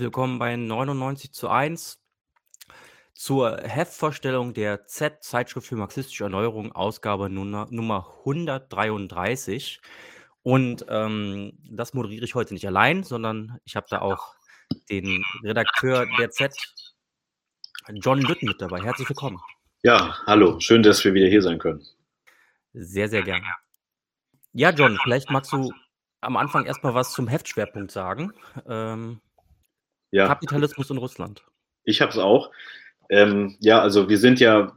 willkommen bei 99 zu 1 zur Heftvorstellung der Z Zeitschrift für marxistische Erneuerung, Ausgabe Nummer, Nummer 133. Und ähm, das moderiere ich heute nicht allein, sondern ich habe da auch den Redakteur der Z, John Lütten, mit dabei. Herzlich willkommen. Ja, hallo. Schön, dass wir wieder hier sein können. Sehr, sehr gerne. Ja, John, vielleicht magst du am Anfang erstmal was zum Heftschwerpunkt sagen. Ähm, ja. Kapitalismus in Russland. Ich habe es auch. Ähm, ja, also wir sind ja,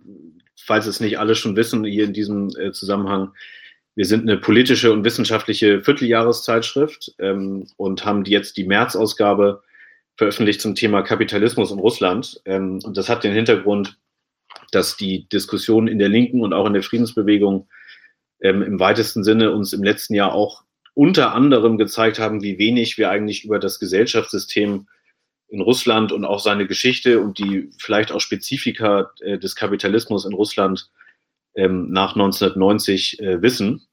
falls es nicht alle schon wissen, hier in diesem äh, Zusammenhang, wir sind eine politische und wissenschaftliche Vierteljahreszeitschrift ähm, und haben jetzt die März-Ausgabe veröffentlicht zum Thema Kapitalismus in Russland. Ähm, und das hat den Hintergrund, dass die Diskussion in der Linken und auch in der Friedensbewegung ähm, im weitesten Sinne uns im letzten Jahr auch unter anderem gezeigt haben, wie wenig wir eigentlich über das Gesellschaftssystem in Russland und auch seine Geschichte und die vielleicht auch Spezifika äh, des Kapitalismus in Russland ähm, nach 1990 äh, wissen.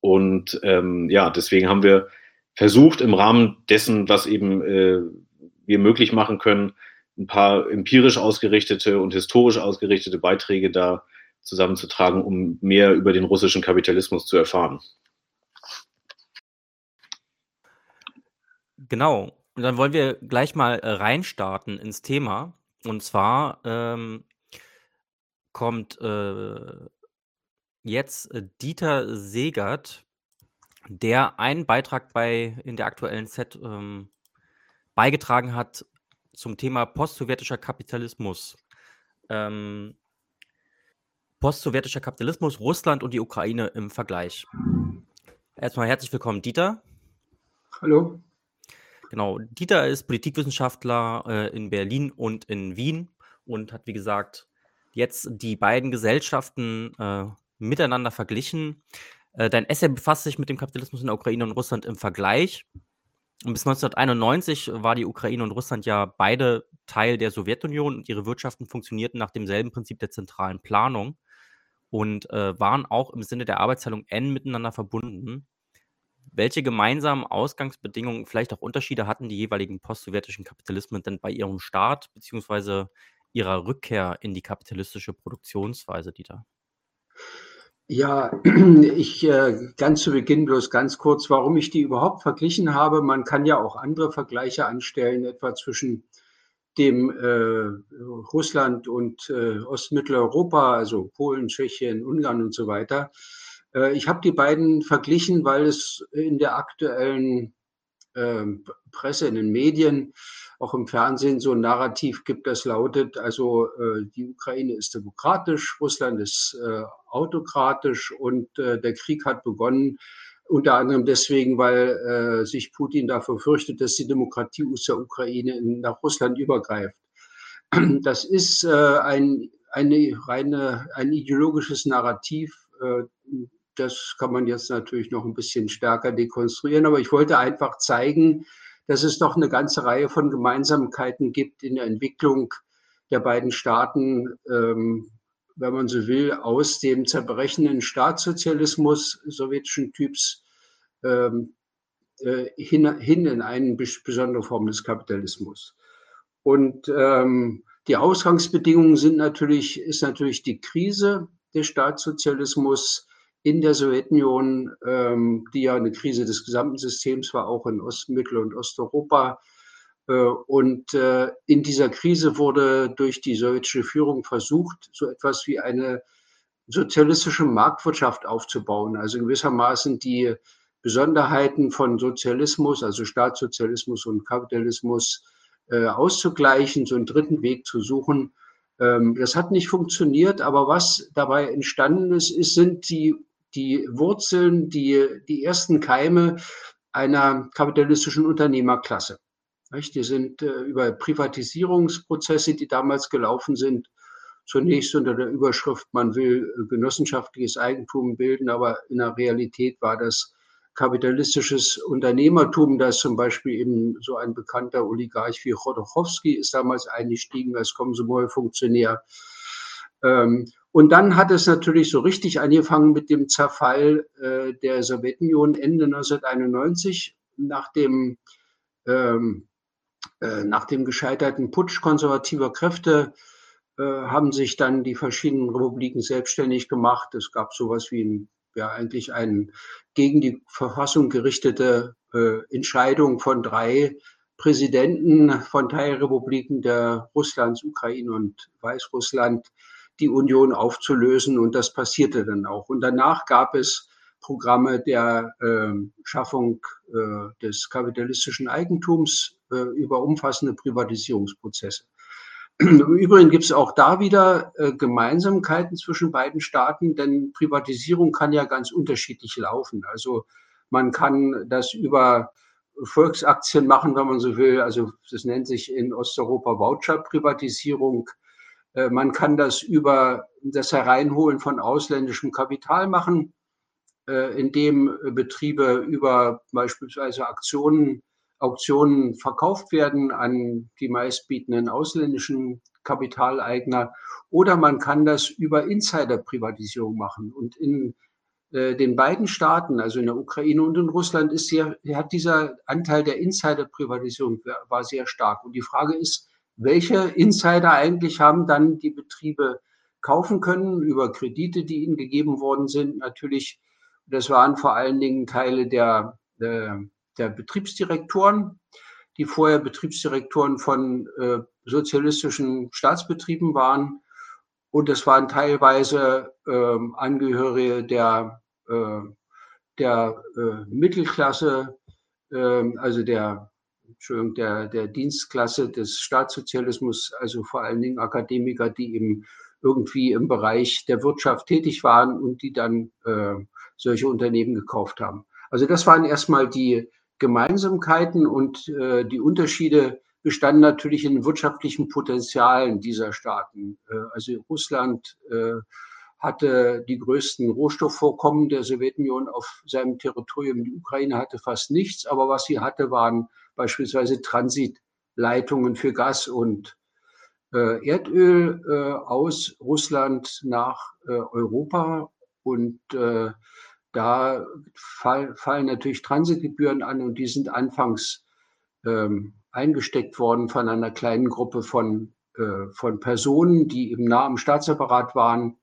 Und ähm, ja, deswegen haben wir versucht, im Rahmen dessen, was eben äh, wir möglich machen können, ein paar empirisch ausgerichtete und historisch ausgerichtete Beiträge da zusammenzutragen, um mehr über den russischen Kapitalismus zu erfahren. Genau. Und dann wollen wir gleich mal äh, reinstarten ins Thema. Und zwar ähm, kommt äh, jetzt äh, Dieter Segert, der einen Beitrag bei in der aktuellen Set ähm, beigetragen hat zum Thema postsowjetischer Kapitalismus. Ähm, postsowjetischer Kapitalismus, Russland und die Ukraine im Vergleich. Erstmal herzlich willkommen, Dieter. Hallo. Genau, Dieter ist Politikwissenschaftler äh, in Berlin und in Wien und hat, wie gesagt, jetzt die beiden Gesellschaften äh, miteinander verglichen. Äh, dein Essay befasst sich mit dem Kapitalismus in der Ukraine und Russland im Vergleich. Und bis 1991 war die Ukraine und Russland ja beide Teil der Sowjetunion und ihre Wirtschaften funktionierten nach demselben Prinzip der zentralen Planung und äh, waren auch im Sinne der Arbeitsteilung eng miteinander verbunden. Welche gemeinsamen Ausgangsbedingungen, vielleicht auch Unterschiede hatten die jeweiligen postsowjetischen Kapitalismen denn bei ihrem Start bzw. ihrer Rückkehr in die kapitalistische Produktionsweise, Dieter? Ja, ich äh, ganz zu Beginn bloß ganz kurz, warum ich die überhaupt verglichen habe. Man kann ja auch andere Vergleiche anstellen, etwa zwischen dem äh, Russland und äh, Ostmitteleuropa, also Polen, Tschechien, Ungarn und so weiter. Äh, ich habe die beiden verglichen, weil es in der aktuellen äh, Presse, in den Medien, auch im Fernsehen so ein Narrativ gibt, das lautet, also äh, die Ukraine ist demokratisch, Russland ist äh, autokratisch und der Krieg hat begonnen, unter anderem deswegen, weil sich Putin dafür fürchtet, dass die Demokratie aus der Ukraine in, nach Russland übergreift. Das ist ein, eine reine, ein ideologisches Narrativ, das kann man jetzt natürlich noch ein bisschen stärker dekonstruieren, aber ich wollte einfach zeigen, dass es doch eine ganze Reihe von Gemeinsamkeiten gibt in der Entwicklung der beiden Staaten, ähm, wenn man so will, aus dem zerbrechenden Staatssozialismus sowjetischen Typs ähm, äh, hin, hin, in eine besondere Form des Kapitalismus. Und ähm, die Ausgangsbedingungen sind natürlich, ist natürlich die Krise des Staatssozialismus, in der Sowjetunion, ähm, die ja eine Krise des gesamten Systems war, auch in Ost-, Mittel- und Osteuropa. Äh, und äh, in dieser Krise wurde durch die sowjetische Führung versucht, so etwas wie eine sozialistische Marktwirtschaft aufzubauen. Also gewissermaßen die Besonderheiten von Sozialismus, also Staatssozialismus und Kapitalismus äh, auszugleichen, so einen dritten Weg zu suchen. Ähm, das hat nicht funktioniert, aber was dabei entstanden ist, ist sind die die Wurzeln, die, die ersten Keime einer kapitalistischen Unternehmerklasse. Die sind äh, über Privatisierungsprozesse, die damals gelaufen sind, zunächst unter der Überschrift, man will äh, genossenschaftliches Eigentum bilden, aber in der Realität war das kapitalistisches Unternehmertum, das zum Beispiel eben so ein bekannter Oligarch wie Chodorkowski ist damals eingestiegen als Komsomol-Funktionär. Ähm, und dann hat es natürlich so richtig angefangen mit dem Zerfall äh, der Sowjetunion Ende 1991 nach dem ähm, Äh, nach dem gescheiterten Putsch konservativer Kräfte äh, haben sich dann die verschiedenen Republiken selbstständig gemacht. Es gab sowas wie ein, ja eigentlich eine gegen die Verfassung gerichtete äh, Entscheidung von drei Präsidenten von Teilrepubliken der Russlands, Ukraine und Weißrussland, die Union aufzulösen. Und das passierte dann auch. Und danach gab es Programme der äh, Schaffung äh, des kapitalistischen Eigentums äh, über umfassende Privatisierungsprozesse. Im Übrigen gibt es auch da wieder äh, Gemeinsamkeiten zwischen beiden Staaten, denn Privatisierung kann ja ganz unterschiedlich laufen. Also man kann das über Volksaktien machen, wenn man so will. Also das nennt sich in Osteuropa Voucher-Privatisierung. Äh, man kann das über das Hereinholen von ausländischem Kapital machen. Äh, in dem Betriebe über beispielsweise Aktionen, Auktionen verkauft werden an die meistbietenden ausländischen Kapitaleigner. Oder man kann das über Insiderprivatisierung machen. Und in äh, den beiden Staaten, also in der Ukraine und in Russland, ist sehr, hat dieser Anteil der Insiderprivatisierung war sehr stark. Und die Frage ist, welche Insider eigentlich haben dann die Betriebe kaufen können über Kredite, die ihnen gegeben worden sind. Natürlich das waren vor allen Dingen Teile der, der, der Betriebsdirektoren, die vorher Betriebsdirektoren von äh, sozialistischen Staatsbetrieben waren. Und es waren teilweise äh, Angehörige der, äh, der äh, Mittelklasse, äh, also der, der, der Dienstklasse des Staatssozialismus, also vor allen Dingen Akademiker, die eben irgendwie im Bereich der Wirtschaft tätig waren und die dann äh, solche Unternehmen gekauft haben. Also das waren erstmal die Gemeinsamkeiten und äh, die Unterschiede bestanden natürlich in wirtschaftlichen Potenzialen dieser Staaten. Äh, also Russland äh, hatte die größten Rohstoffvorkommen der Sowjetunion auf seinem Territorium. Die Ukraine hatte fast nichts, aber was sie hatte, waren beispielsweise Transitleitungen für Gas und äh, Erdöl äh, aus Russland nach äh, Europa. Und äh, da fall, fallen natürlich Transitgebühren an und die sind anfangs ähm, eingesteckt worden von einer kleinen Gruppe von, äh, von Personen, die eben nah am Staatsapparat waren.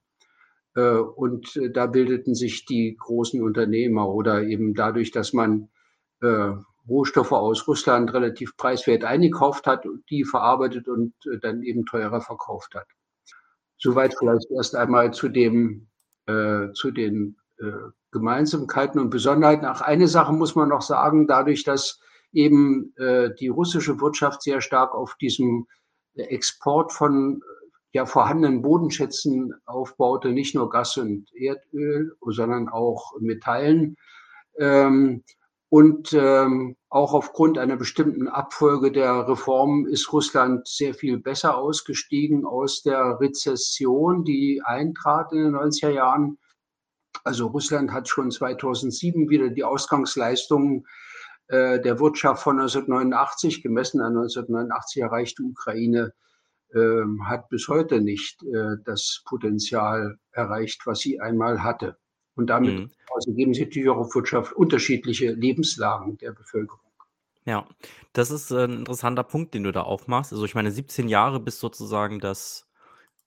Äh, und da bildeten sich die großen Unternehmer oder eben dadurch, dass man Rohstoffe aus Russland relativ preiswert eingekauft hat, die verarbeitet und äh, dann eben teurer verkauft hat. Soweit vielleicht erst einmal zu dem, äh, zu den äh, Gemeinsamkeiten und Besonderheiten. Ach, eine Sache muss man noch sagen, dadurch, dass eben äh, die russische Wirtschaft sehr stark auf diesem Export von ja, vorhandenen Bodenschätzen aufbaute, nicht nur Gas und Erdöl, sondern auch Metallen. Ähm, und ähm, auch aufgrund einer bestimmten Abfolge der Reformen ist Russland sehr viel besser ausgestiegen aus der Rezession, die eintrat in den 90er Jahren also Russland hat schon 2007 wieder die Ausgangsleistungen äh, der Wirtschaft von 1989 gemessen an 1989 erreichte Ukraine äh, hat bis heute nicht äh, das Potenzial erreicht, was sie einmal hatte. Und damit mhm. also geben sich natürlich auch auf Wirtschaft unterschiedliche Lebenslagen der Bevölkerung. Ja, das ist ein interessanter Punkt, den du da aufmachst. Also ich meine, 17 Jahre bis sozusagen das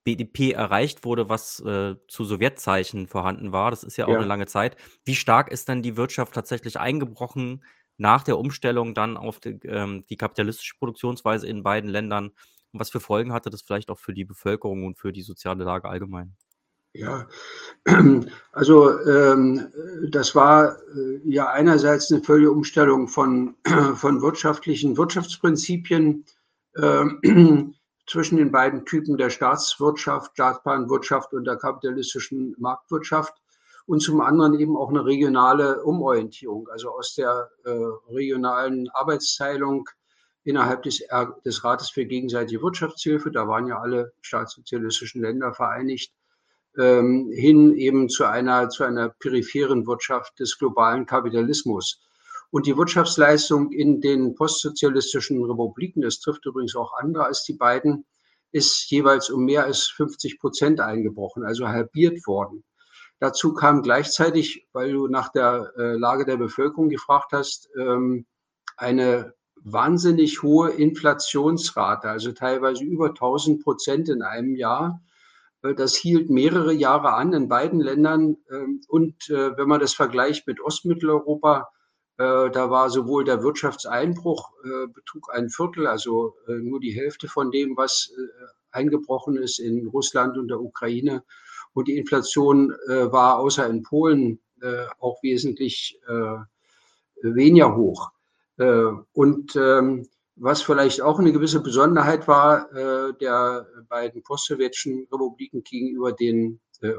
BDP erreicht wurde, was äh, zu Sowjetzeichen vorhanden war. Das ist ja auch ja. eine lange Zeit. Wie stark ist dann die Wirtschaft tatsächlich eingebrochen nach der Umstellung dann auf die, ähm, die kapitalistische Produktionsweise in beiden Ländern? Und was für Folgen hatte das vielleicht auch für die Bevölkerung und für die soziale Lage allgemein? Ja, also ähm, das war äh, ja einerseits eine völlige Umstellung von, von wirtschaftlichen Wirtschaftsprinzipien. Ähm, zwischen den beiden Typen der Staatswirtschaft, Staatsbahnwirtschaft und der kapitalistischen Marktwirtschaft und zum anderen eben auch eine regionale Umorientierung, also aus der äh, regionalen Arbeitsteilung innerhalb des, des Rates für gegenseitige Wirtschaftshilfe, da waren ja alle staatssozialistischen Länder vereinigt, ähm, hin eben zu einer, zu einer peripheren Wirtschaft des globalen Kapitalismus. Und die Wirtschaftsleistung in den postsozialistischen Republiken, das trifft übrigens auch andere als die beiden, ist jeweils um mehr als 50 Prozent eingebrochen, also halbiert worden. Dazu kam gleichzeitig, weil du nach der äh, Lage der Bevölkerung gefragt hast, ähm, eine wahnsinnig hohe Inflationsrate, also teilweise über 1000 Prozent in einem Jahr. Äh, das hielt mehrere Jahre an in beiden Ländern. Ähm, und äh, wenn man das vergleicht mit Ostmitteleuropa, äh, da war sowohl der Wirtschaftseinbruch betrug ein Viertel, also nur die Hälfte von dem, was eingebrochen ist in Russland und der Ukraine. Und die Inflation war außer in Polen auch wesentlich weniger hoch. Und ähm, was vielleicht auch eine gewisse Besonderheit war äh, der beiden postsowjetischen Republiken gegenüber den äh,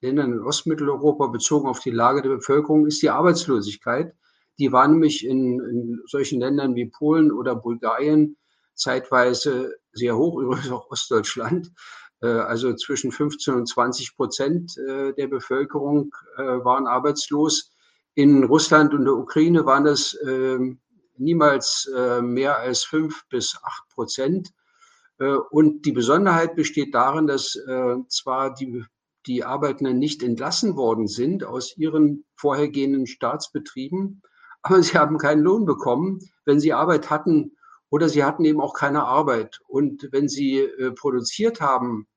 Ländern in Ostmitteleuropa bezogen auf die Lage der Bevölkerung, ist die Arbeitslosigkeit. Die war nämlich in, in solchen Ländern wie Polen oder Bulgarien zeitweise sehr hoch, übrigens auch Ostdeutschland. Äh, also zwischen 15 und 20 Prozent äh, der Bevölkerung äh, waren arbeitslos. In Russland und der Ukraine waren das ähm, niemals äh, mehr als fünf bis acht Prozent. Äh, und die Besonderheit besteht darin, dass äh, zwar die, die Arbeitenden nicht entlassen worden sind aus ihren vorhergehenden Staatsbetrieben, aber sie haben keinen Lohn bekommen, wenn sie Arbeit hatten oder sie hatten eben auch keine Arbeit. Und wenn sie produziert haben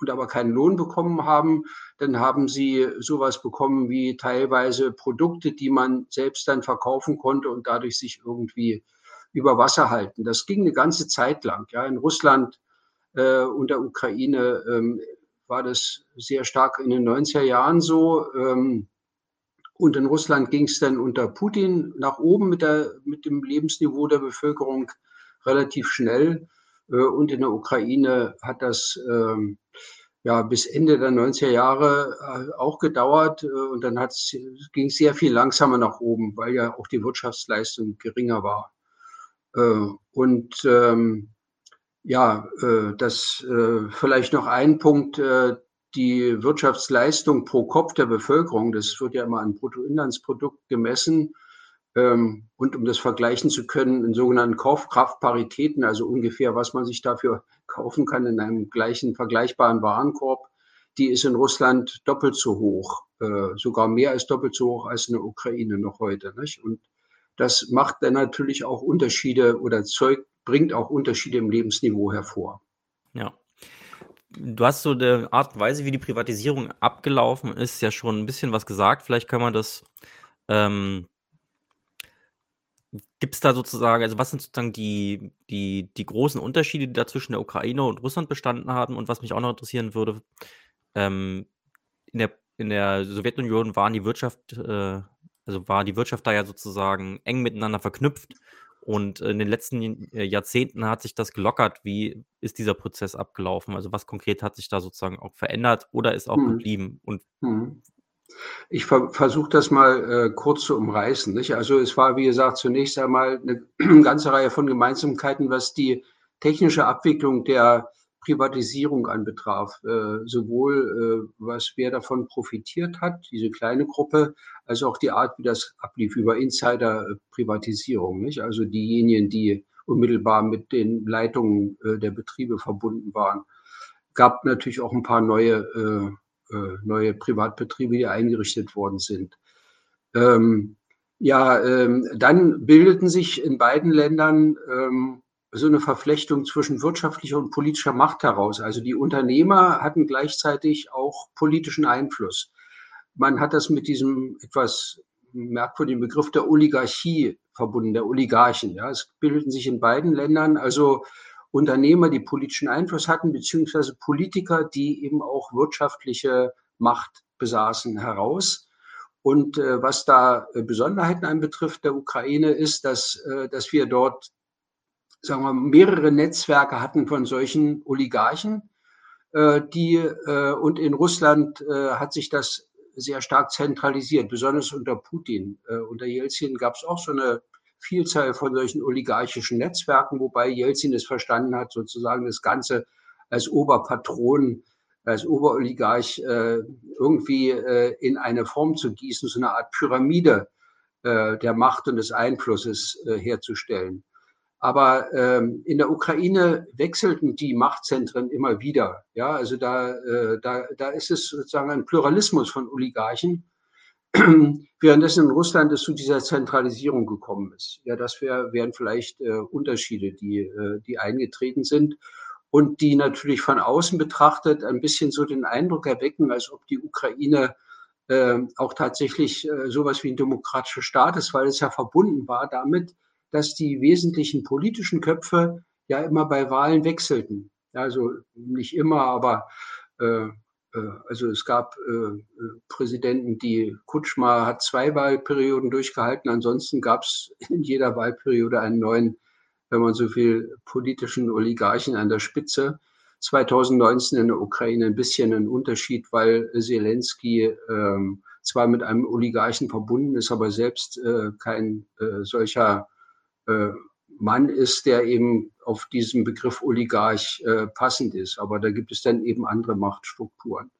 und aber keinen Lohn bekommen haben, dann haben sie sowas bekommen wie teilweise Produkte, die man selbst dann verkaufen konnte und dadurch sich irgendwie über Wasser halten. Das ging eine ganze Zeit lang. Ja, in Russland äh, und der Ukraine ähm, war das sehr stark in den 90er Jahren so. Ähm, und in Russland ging es dann unter Putin nach oben mit, der, mit dem Lebensniveau der Bevölkerung relativ schnell. Äh, und in der Ukraine hat das ähm, ja bis Ende der 90er Jahre äh, auch gedauert äh, und dann ging es sehr viel langsamer nach oben, weil ja auch die Wirtschaftsleistung geringer war. Und ähm, ja, das vielleicht noch ein Punkt, die Wirtschaftsleistung pro Kopf der Bevölkerung, das wird ja immer an Bruttoinlandsprodukt gemessen, ähm, und um das vergleichen zu können, in sogenannten Kaufkraftparitäten, also ungefähr, was man sich dafür kaufen kann in einem gleichen vergleichbaren Warenkorb, die ist in Russland doppelt so hoch, äh, sogar mehr als doppelt so hoch als in der Ukraine noch heute. Nicht? Und das macht dann natürlich auch Unterschiede oder Zeug bringt auch Unterschiede im Lebensniveau hervor. Ja. Du hast so eine Art und Weise, wie die Privatisierung abgelaufen ist, ja schon ein bisschen was gesagt. Vielleicht kann man das ähm, Gibt es da sozusagen also, was sind sozusagen die die die großen Unterschiede, die da zwischen der Ukraine und Russland bestanden haben? Und was mich auch noch interessieren würde, ähm, in der in der Sowjetunion waren die Wirtschaft äh, also, war die Wirtschaft da ja sozusagen eng miteinander verknüpft und in den letzten äh, Jahrzehnten hat sich das gelockert. Wie ist dieser Prozess abgelaufen? Also, was konkret hat sich da sozusagen auch verändert oder ist auch Mhm. geblieben? Und Mhm. Ich ver versuche das mal äh, kurz zu umreißen. Nicht? Also es war, wie gesagt, zunächst einmal eine ganze Reihe von Gemeinsamkeiten, was die technische Abwicklung der Privatisierung anbetraf. Äh, sowohl äh, was wer davon profitiert hat, diese kleine Gruppe, als auch die Art, wie das ablief über Insider-Privatisierung. Also diejenigen, die unmittelbar mit den Leitungen äh, der Betriebe verbunden waren. Gab natürlich auch ein paar neue äh, neue Privatbetriebe, die eingerichtet worden sind. Ähm, ja, ähm, dann bildeten sich in beiden Ländern ähm, so eine Verflechtung zwischen wirtschaftlicher und politischer Macht heraus. Also die Unternehmer hatten gleichzeitig auch politischen Einfluss. Man hat das mit diesem etwas merkwürdigen Begriff der Oligarchie verbunden, der Oligarchen. Ja, es bildeten sich in beiden Ländern also Unternehmer, die politischen Einfluss hatten, beziehungsweise Politiker, die eben auch wirtschaftliche Macht besaßen, heraus. Und äh, was da äh, Besonderheiten anbetrifft der Ukraine ist, dass, äh, dass wir dort sagen wir, mehrere Netzwerke hatten von solchen Oligarchen, äh, die äh, und in Russland hat sich das sehr stark zentralisiert, besonders unter Putin. Unter Jelzin gab es auch so eine Vielzahl von solchen oligarchischen Netzwerken, wobei Jelzin es verstanden hat, sozusagen das Ganze als Oberpatron, als Oberoligarch äh, irgendwie äh, in eine Form zu gießen, so eine Art Pyramide äh, der Macht und des Einflusses äh, herzustellen. Aber ähm, in der Ukraine wechselten die Machtzentren immer wieder. Ja, also da, äh, da, da ist es sozusagen ein Pluralismus von Oligarchen währenddessen in Russland es zu dieser Zentralisierung gekommen ist. Ja, das wär, wären vielleicht äh, Unterschiede, die, äh, die eingetreten sind und die natürlich von außen betrachtet ein bisschen so den Eindruck erwecken, als ob die Ukraine äh, auch tatsächlich äh, sowas wie ein demokratischer Staat ist, weil es ja verbunden war damit, dass die wesentlichen politischen Köpfe ja immer bei Wahlen wechselten. Also nicht immer, aber äh, also es gab äh, äh, Präsidenten, die Kutschma hat zwei Wahlperioden durchgehalten. Ansonsten gab es in jeder Wahlperiode einen neuen, wenn man so viel, politischen Oligarchen an der Spitze. 2019 in der Ukraine ein bisschen ein Unterschied, weil Zelensky ähm, zwar mit einem Oligarchen verbunden ist, aber selbst äh, kein äh, solcher äh, Mann ist, der eben auf diesen Begriff Oligarch äh, passend ist. Aber da gibt es dann eben andere Machtstrukturen.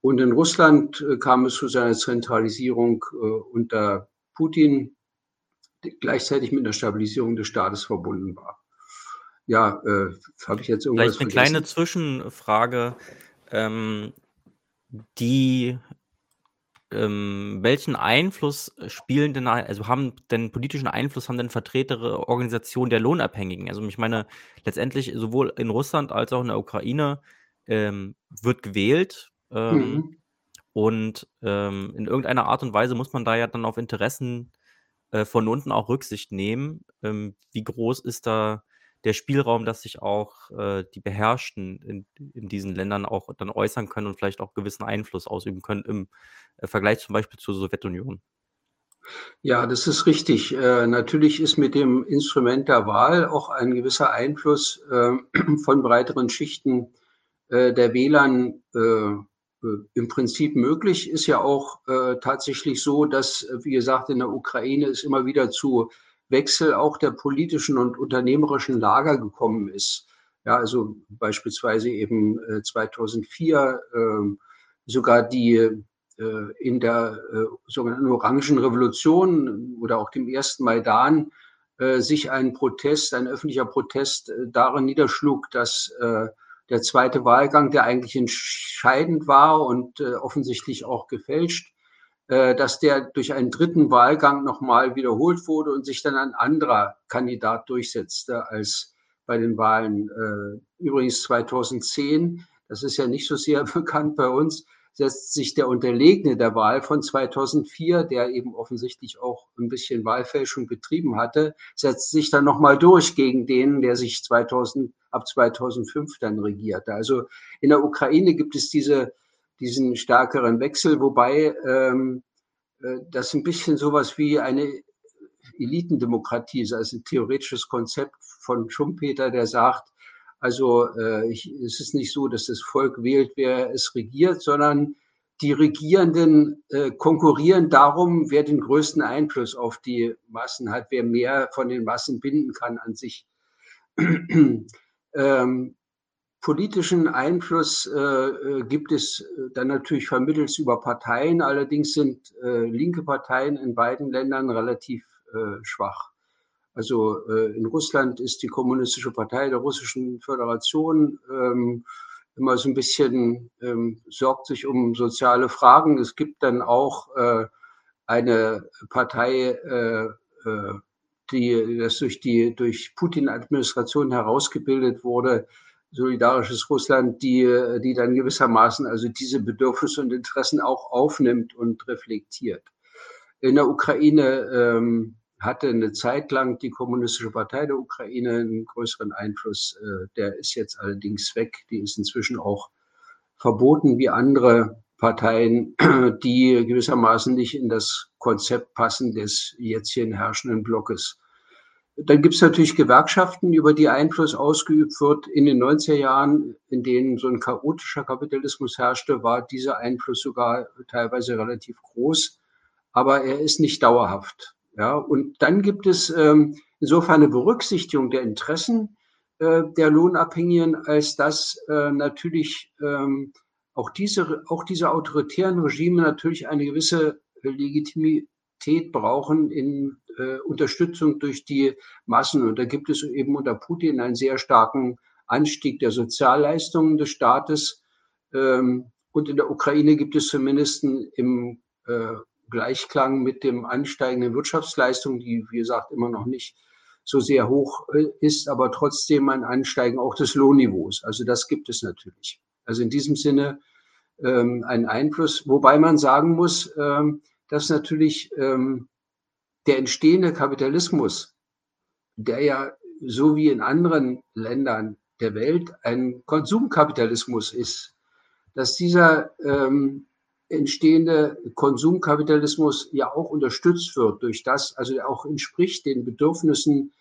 Und in Russland äh, kam es zu seiner Zentralisierung äh, unter Putin, die gleichzeitig mit einer Stabilisierung des Staates verbunden war. Ja, äh, habe ich jetzt irgendwas Vielleicht eine vergessen? kleine Zwischenfrage. Ähm, die ähm, welchen Einfluss spielen denn, also haben denn politischen Einfluss haben denn Vertreter Organisationen der Lohnabhängigen? Also ich meine, letztendlich sowohl in Russland als auch in der Ukraine ähm, wird gewählt. Ähm, mhm. Und ähm, in irgendeiner Art und Weise muss man da ja dann auf Interessen äh, von unten auch Rücksicht nehmen. Ähm, wie groß ist da der Spielraum, dass sich auch äh, die Beherrschten in, in diesen Ländern auch dann äußern können und vielleicht auch gewissen Einfluss ausüben können im äh, Vergleich zum Beispiel zur Sowjetunion. Ja, das ist richtig. Äh, natürlich ist mit dem Instrument der Wahl auch ein gewisser Einfluss äh, von breiteren Schichten äh, der Wählern äh, äh, im Prinzip möglich. Ist ja auch tatsächlich so, dass, wie gesagt, in der Ukraine es immer wieder zu Wechsel auch der politischen und unternehmerischen Lager gekommen ist. Ja, also beispielsweise eben 2004 äh, sogar die äh, in der äh, sogenannten Orangen Revolution oder auch dem ersten Maidan sich ein Protest, ein öffentlicher Protest darin niederschlug, dass der zweite Wahlgang, der eigentlich entscheidend war und offensichtlich auch gefälscht, dass der durch einen dritten Wahlgang nochmal wiederholt wurde und sich dann ein anderer Kandidat durchsetzte als bei den Wahlen. Äh, übrigens 2010, das ist ja nicht so sehr bekannt bei uns, setzt sich der Unterlegene der Wahl von 2004, der eben offensichtlich auch ein bisschen Wahlfälschung betrieben hatte, setzt sich dann nochmal durch gegen den, der sich 2000, ab 2005 dann regierte. Also in der Ukraine gibt es diese diesen stärkeren Wechsel, wobei ähm, äh, das ein bisschen sowas wie eine Elitendemokratie ist, also ein theoretisches Konzept von Schumpeter, der sagt, also äh, ich, es ist nicht so, dass das Volk wählt, wer es regiert, sondern die Regierenden äh, konkurrieren darum, wer den größten Einfluss auf die Massen hat, wer mehr von den Massen binden kann an sich. ähm, Politischen Einfluss äh, äh, gibt es äh, dann natürlich vermittelt über Parteien. Allerdings sind äh, linke Parteien in beiden Ländern relativ äh, schwach. Also äh, in Russland ist die Kommunistische Partei der Russischen Föderation ähm, immer so ein bisschen ähm, sorgt sich um soziale Fragen. Es gibt dann auch eine Partei, die das durch die durch Putin-Administration herausgebildet wurde, solidarisches Russland, die, die dann gewissermaßen also diese Bedürfnisse und Interessen auch aufnimmt und reflektiert. In der Ukraine ähm, hatte eine Zeit lang die Kommunistische Partei der Ukraine einen größeren Einfluss. Äh, der ist jetzt allerdings weg. Die ist inzwischen auch verboten wie andere Parteien, die gewissermaßen nicht in das Konzept passen des jetzt hier herrschenden Blockes. Dann gibt es natürlich Gewerkschaften, über die Einfluss ausgeübt wird. In den 90er Jahren, in denen so ein chaotischer Kapitalismus herrschte, war dieser Einfluss sogar teilweise relativ groß, aber er ist nicht dauerhaft. Ja, und dann gibt es ähm, insofern eine Berücksichtigung der Interessen äh, der Lohnabhängigen, als dass äh, natürlich ähm, auch diese, auch diese autoritären Regime natürlich eine gewisse Legitimität brauchen in äh, Unterstützung durch die Massen. Und da gibt es eben unter Putin einen sehr starken Anstieg der Sozialleistungen des Staates. Ähm, und in der Ukraine gibt es zumindest im äh, Gleichklang mit dem ansteigenden Wirtschaftsleistung, die, wie gesagt, immer noch nicht so sehr hoch äh, ist, aber trotzdem ein Ansteigen auch des Lohnniveaus. Also das gibt es natürlich. Also in diesem Sinne ähm, ein Einfluss, wobei man sagen muss, ähm, dass natürlich ähm, der entstehende Kapitalismus, der ja so wie in anderen Ländern der Welt ein Konsumkapitalismus ist, dass dieser ähm, entstehende Konsumkapitalismus ja auch unterstützt wird durch das, also auch entspricht den Bedürfnissen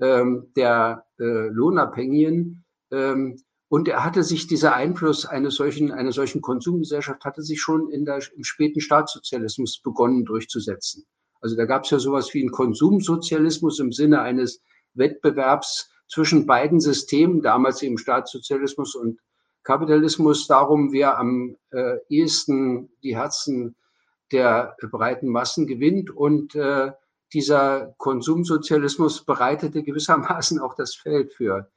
ähm, der äh, Lohnabhängigen. Ähm, und er hatte sich dieser Einfluss eines solchen, einer solchen Konsumgesellschaft hatte sich schon in der, im späten Staatssozialismus begonnen durchzusetzen. Also da gab es ja sowas wie einen Konsumsozialismus im Sinne eines Wettbewerbs zwischen beiden Systemen, damals eben Staatssozialismus und Kapitalismus darum, wer am äh, ehesten die Herzen der breiten Massen gewinnt. Und äh, dieser Konsumsozialismus bereitete gewissermaßen auch das Feld für,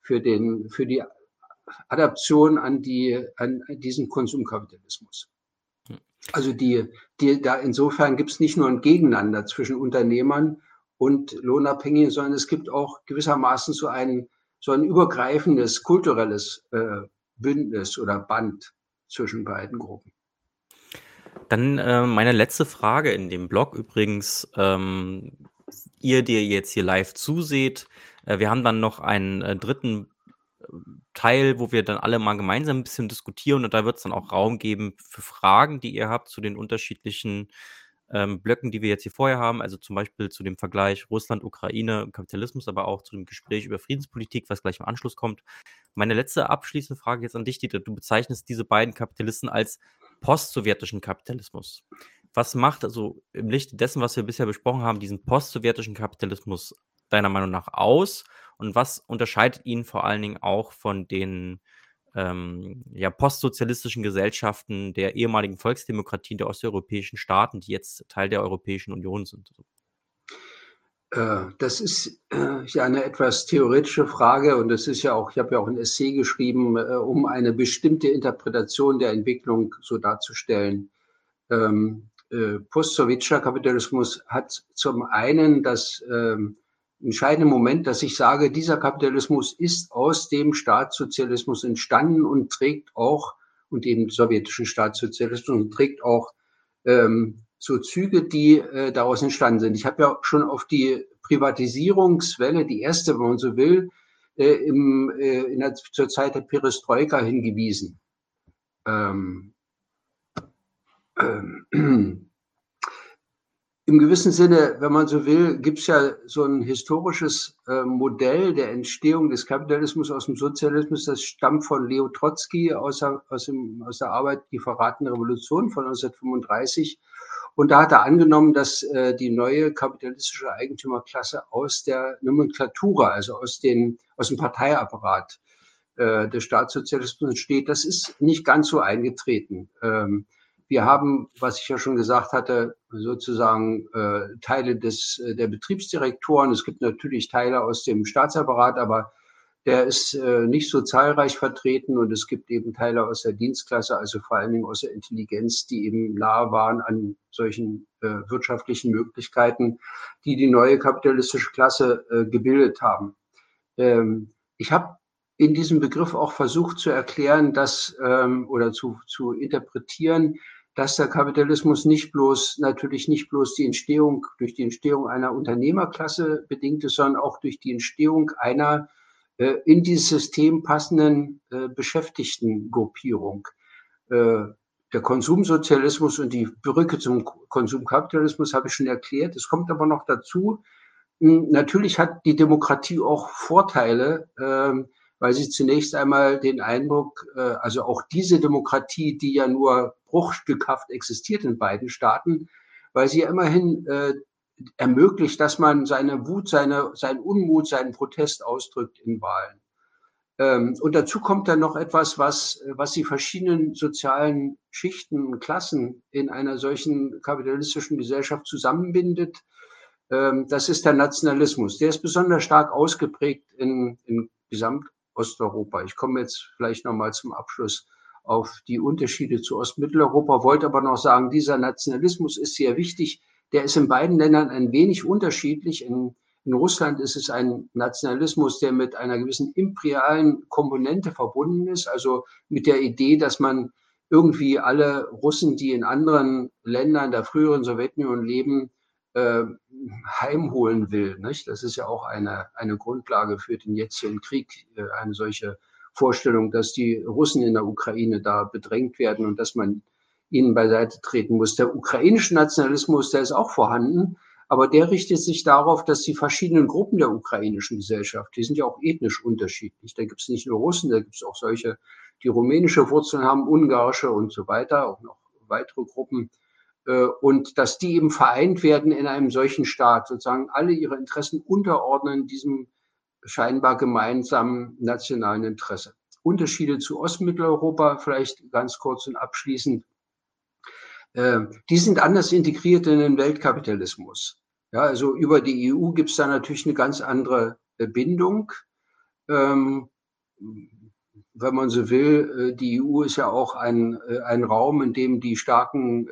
für, den, für die Adaption an, die, an diesen Konsumkapitalismus. Also die, die, da insofern gibt es nicht nur ein Gegeneinander zwischen Unternehmern und Lohnabhängigen, sondern es gibt auch gewissermaßen so ein, so ein übergreifendes kulturelles äh, Bündnis oder Band zwischen beiden Gruppen. Dann äh, meine letzte Frage in dem Blog übrigens. Ähm, ihr, die jetzt hier live zuseht, äh, wir haben dann noch einen äh, dritten Teil, wo wir dann alle mal gemeinsam ein bisschen diskutieren und da wird es dann auch Raum geben für Fragen, die ihr habt zu den unterschiedlichen ähm, Blöcken, die wir jetzt hier vorher haben, also zum Beispiel zu dem Vergleich Russland, Ukraine, Kapitalismus, aber auch zu dem Gespräch über Friedenspolitik, was gleich im Anschluss kommt. Meine letzte abschließende Frage jetzt an dich, Dieter. Du bezeichnest diese beiden Kapitalisten als postsowjetischen Kapitalismus. Was macht also im Lichte dessen, was wir bisher besprochen haben, diesen postsowjetischen Kapitalismus deiner Meinung nach aus? Und was unterscheidet ihn vor allen Dingen auch von den ähm, ja, postsozialistischen Gesellschaften der ehemaligen Volksdemokratien der osteuropäischen Staaten, die jetzt Teil der Europäischen Union sind? Äh, das ist äh, ja eine etwas theoretische Frage und das ist ja auch, ich habe ja auch ein Essay geschrieben, äh, um eine bestimmte Interpretation der Entwicklung so darzustellen. Ähm, Postsowjetischer Kapitalismus hat zum einen das ähm, entscheidende Moment, dass ich sage, dieser Kapitalismus ist aus dem Staatssozialismus entstanden und trägt auch, und dem sowjetischen Staatssozialismus und trägt auch ähm, so Züge, die äh, daraus entstanden sind. Ich habe ja schon auf die Privatisierungswelle, die erste, wenn man so will, äh, im, äh, in der, zur Zeit der Perestroika hingewiesen. Ähm, ähm, im gewissen Sinne, wenn man so will, gibt es ja so ein historisches äh, Modell der Entstehung des Kapitalismus aus dem Sozialismus. Das stammt von Leo Trotzki aus der, aus, dem, aus der Arbeit Die verratene Revolution von 1935. Und da hat er angenommen, dass äh, die neue kapitalistische Eigentümerklasse aus der Nomenklatura, also aus, den, aus dem Parteiapparat äh, des Staatssozialismus entsteht. Das ist nicht ganz so eingetreten. Ähm, wir haben, was ich ja schon gesagt hatte, sozusagen äh, Teile des, äh, der Betriebsdirektoren. Es gibt natürlich Teile aus dem Staatsapparat, aber der ist äh, nicht so zahlreich vertreten und es gibt eben Teile aus der Dienstklasse, also vor allen Dingen aus der Intelligenz, die eben nahe waren an solchen äh, wirtschaftlichen Möglichkeiten, die die neue kapitalistische Klasse äh, gebildet haben. Ähm, ich habe in diesem Begriff auch versucht zu erklären, dass ähm, oder zu, zu interpretieren, dass der Kapitalismus nicht bloß, natürlich nicht bloß die Entstehung, durch die Entstehung einer Unternehmerklasse bedingt ist, sondern auch durch die Entstehung einer äh, in dieses System passenden äh, Beschäftigtengruppierung. Äh, der Konsumsozialismus und die Brücke zum Konsumkapitalismus habe ich schon erklärt. Es kommt aber noch dazu, hm, natürlich hat die Demokratie auch Vorteile, ähm, weil sie zunächst einmal den Eindruck, äh, also auch diese Demokratie, die ja nur bruchstückhaft existiert in beiden Staaten, weil sie ja immerhin äh, ermöglicht, dass man seine Wut, seine, seinen Unmut, seinen Protest ausdrückt in Wahlen. Ähm, und dazu kommt dann noch etwas, was, was die verschiedenen sozialen Schichten und Klassen in einer solchen kapitalistischen Gesellschaft zusammenbindet. Ähm, das ist der Nationalismus. Der ist besonders stark ausgeprägt in, in Gesamt Osteuropa. Ich komme jetzt vielleicht nochmal zum Abschluss auf die Unterschiede zu Ostmitteleuropa, wollte aber noch sagen, dieser Nationalismus ist sehr wichtig. Der ist in beiden Ländern ein wenig unterschiedlich. In, in Russland ist es ein Nationalismus, der mit einer gewissen imperialen Komponente verbunden ist, also mit der Idee, dass man irgendwie alle Russen, die in anderen Ländern der früheren Sowjetunion leben, äh, heimholen will. Nicht? Das ist ja auch eine, eine Grundlage für den jetzigen Krieg, äh, eine solche Vorstellung, dass die Russen in der Ukraine da bedrängt werden und dass man ihnen beiseite treten muss. Der ukrainische Nationalismus, der ist auch vorhanden, aber der richtet sich darauf, dass die verschiedenen Gruppen der ukrainischen Gesellschaft, die sind ja auch ethnisch unterschiedlich. Da gibt es nicht nur Russen, da gibt es auch solche, die rumänische Wurzeln haben, ungarische und so weiter, auch noch weitere Gruppen. Äh, und dass die eben vereint werden in einem solchen Staat, sozusagen alle ihre Interessen unterordnen diesem scheinbar gemeinsamen nationalen Interesse. Unterschiede zu Ostmitteleuropa vielleicht ganz kurz und abschließend. Äh, die sind anders integriert in den Weltkapitalismus. Ja, also über die EU gibt es da natürlich eine ganz andere äh, Bindung. Ähm, wenn man so will, die EU ist ja auch ein, ein Raum, in dem die starken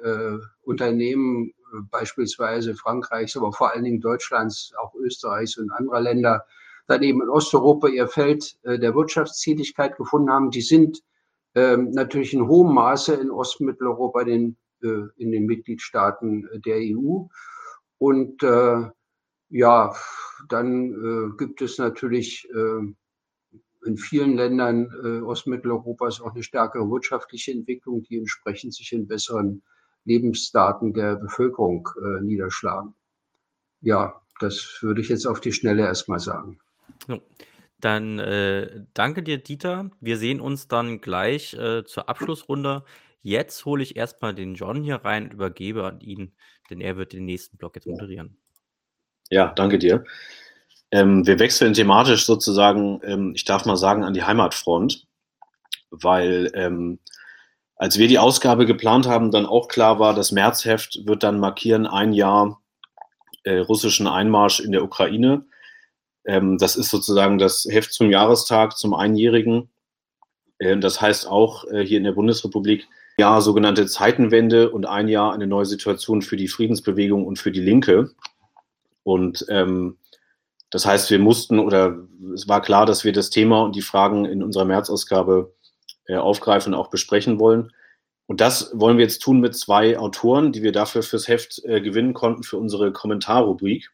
Unternehmen, äh, beispielsweise Frankreichs, aber vor allen Dingen Deutschlands, auch Österreichs und anderer Länder, dann eben in Osteuropa ihr Feld äh, der Wirtschaftstätigkeit gefunden haben. Die sind ähm, natürlich in hohem Maße in Ostmitteleuropa, den, äh, in den Mitgliedstaaten der EU. Und ja, dann gibt es natürlich in vielen Ländern Ostmitteleuropas auch eine stärkere wirtschaftliche Entwicklung, die entsprechend sich in besseren Lebensdaten der Bevölkerung äh, niederschlagen. Ja, das würde ich jetzt auf die Schnelle erstmal sagen. Dann äh, danke dir, Dieter. Wir sehen uns dann gleich äh, zur Abschlussrunde. Jetzt hole ich erstmal den John hier rein und übergebe an ihn, denn er wird den nächsten Block jetzt moderieren. Ja, danke dir. Ähm, wir wechseln thematisch sozusagen, ähm, ich darf mal sagen, an die Heimatfront, weil ähm, als wir die Ausgabe geplant haben, dann auch klar war, das Märzheft wird dann markieren ein Jahr äh, russischen Einmarsch in der Ukraine. Ähm, das ist sozusagen das Heft zum Jahrestag, zum Einjährigen. Äh, das heißt auch äh, hier in der Bundesrepublik Jahr sogenannte Zeitenwende und ein Jahr eine neue Situation für die Friedensbewegung und für die Linke. Und ähm, das heißt, wir mussten oder es war klar, dass wir das Thema und die Fragen in unserer Märzausgabe äh, aufgreifen und auch besprechen wollen. Und das wollen wir jetzt tun mit zwei Autoren, die wir dafür fürs Heft äh, gewinnen konnten für unsere Kommentarrubrik.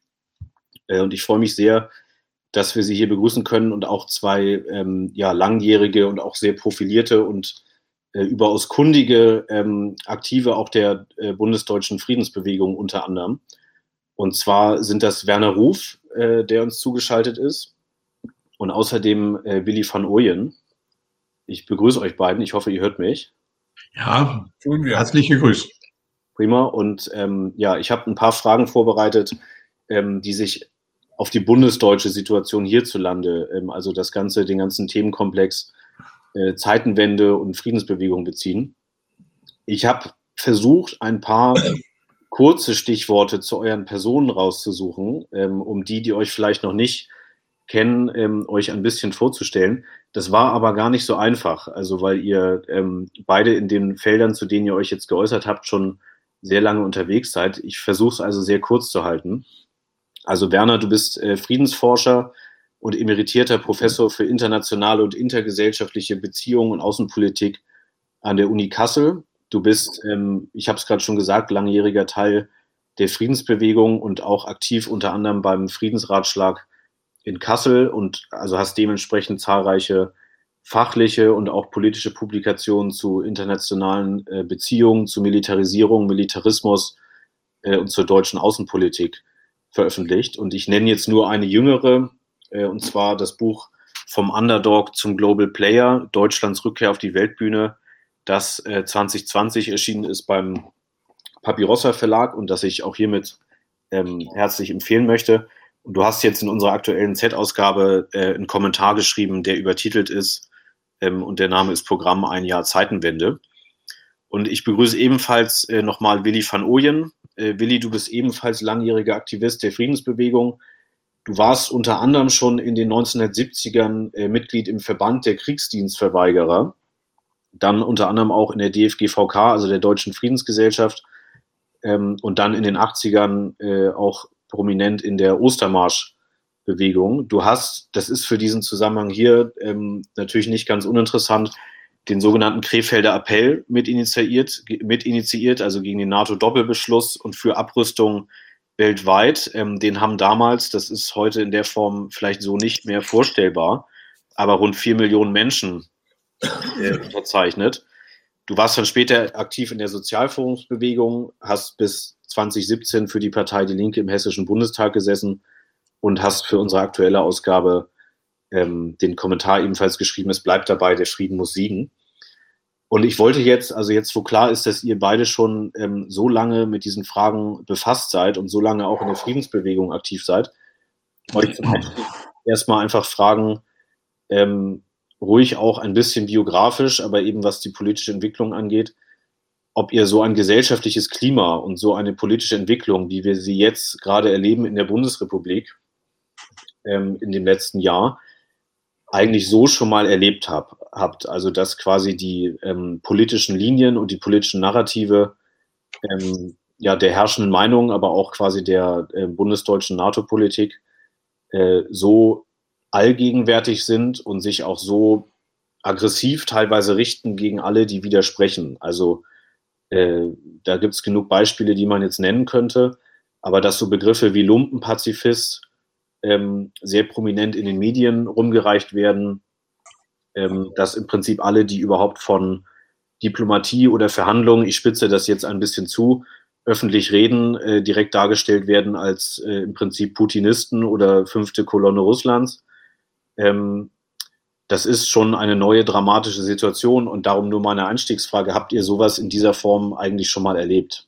Äh, und ich freue mich sehr, dass wir Sie hier begrüßen können und auch zwei ähm, ja, langjährige und auch sehr profilierte und äh, überaus kundige ähm, Aktive auch der äh, bundesdeutschen Friedensbewegung unter anderem. Und zwar sind das Werner Ruf, äh, der uns zugeschaltet ist. Und außerdem Willi van Ooyen. Ich begrüße euch beiden. Ich hoffe, ihr hört mich. Ja, tun wir. Herzliche Grüße. Prima. Und ähm, ja, ich habe ein paar Fragen vorbereitet, ähm, die sich auf die bundesdeutsche Situation hierzulande, ähm, also das ganze, den ganzen Themenkomplex äh, Zeitenwende und Friedensbewegung beziehen. Ich habe versucht, ein paar kurze Stichworte zu euren Personen rauszusuchen, ähm, um die, die euch vielleicht noch nicht kennen, ähm, euch ein bisschen vorzustellen. Das war aber gar nicht so einfach, also weil ihr ähm, beide in den Feldern, zu denen ihr euch jetzt geäußert habt, schon sehr lange unterwegs seid. Ich versuche es also sehr kurz zu halten. Also Werner, du bist äh, Friedensforscher und emeritierter Professor für internationale und intergesellschaftliche Beziehungen und Außenpolitik an der Uni Kassel Du bist, ähm, ich habe es gerade schon gesagt, langjähriger Teil der Friedensbewegung und auch aktiv unter anderem beim Friedensratschlag in Kassel und also hast dementsprechend zahlreiche fachliche und auch politische Publikationen zu internationalen äh, Beziehungen, zu Militarisierung, Militarismus äh, und zur deutschen Außenpolitik veröffentlicht. Und ich nenne jetzt nur eine jüngere, äh, und zwar das Buch Vom Underdog zum Global Player, Deutschlands Rückkehr auf die Weltbühne, das äh, 2020 erschienen ist beim Papirossa Verlag und das ich auch hiermit ähm, herzlich empfehlen möchte. Und du hast jetzt in unserer aktuellen Z-Ausgabe äh, einen Kommentar geschrieben, der übertitelt ist ähm, und der Name ist Programm Ein Jahr Zeitenwende. Und ich begrüße ebenfalls äh, nochmal Willi van Ooyen. Äh, Willi, du bist ebenfalls langjähriger Aktivist der Friedensbewegung. Du warst unter anderem schon in den 1970ern äh, Mitglied im Verband der Kriegsdienstverweigerer dann unter anderem auch in der DFGVK, also der Deutschen Friedensgesellschaft, ähm, und dann in den 80ern äh, auch prominent in der Ostermarsch-Bewegung. Du hast, das ist für diesen Zusammenhang hier ähm, natürlich nicht ganz uninteressant, den sogenannten Krefelder Appell mit initiiert, mit initiiert also gegen den NATO-Doppelbeschluss und für Abrüstung weltweit. Ähm, den haben damals, das ist heute in der Form vielleicht so nicht mehr vorstellbar, aber rund vier Millionen Menschen äh. Du warst dann später aktiv in der Sozialforumsbewegung, hast bis 2017 für die Partei Die Linke im Hessischen Bundestag gesessen und hast für unsere aktuelle Ausgabe ähm, den Kommentar ebenfalls geschrieben, es bleibt dabei, der Frieden muss siegen. Und ich wollte jetzt, also jetzt, wo klar ist, dass ihr beide schon ähm, so lange mit diesen Fragen befasst seid und so lange auch in der Friedensbewegung aktiv seid, euch zum Einstieg erstmal einfach fragen, ähm, ruhig auch ein bisschen biografisch, aber eben was die politische Entwicklung angeht, ob ihr so ein gesellschaftliches Klima und so eine politische Entwicklung, wie wir sie jetzt gerade erleben in der Bundesrepublik ähm, in dem letzten Jahr, eigentlich so schon mal erlebt hab, habt. Also dass quasi die ähm, politischen Linien und die politischen Narrative ähm, ja, der herrschenden Meinung, aber auch quasi der äh, bundesdeutschen NATO-Politik äh, so allgegenwärtig sind und sich auch so aggressiv teilweise richten gegen alle, die widersprechen. Also äh, da gibt es genug Beispiele, die man jetzt nennen könnte, aber dass so Begriffe wie Lumpenpazifist ähm, sehr prominent in den Medien rumgereicht werden, ähm, dass im Prinzip alle, die überhaupt von Diplomatie oder Verhandlungen, ich spitze das jetzt ein bisschen zu, öffentlich reden, äh, direkt dargestellt werden als äh, im Prinzip Putinisten oder fünfte Kolonne Russlands. Ähm, das ist schon eine neue dramatische Situation und darum nur meine Einstiegsfrage. Habt ihr sowas in dieser Form eigentlich schon mal erlebt?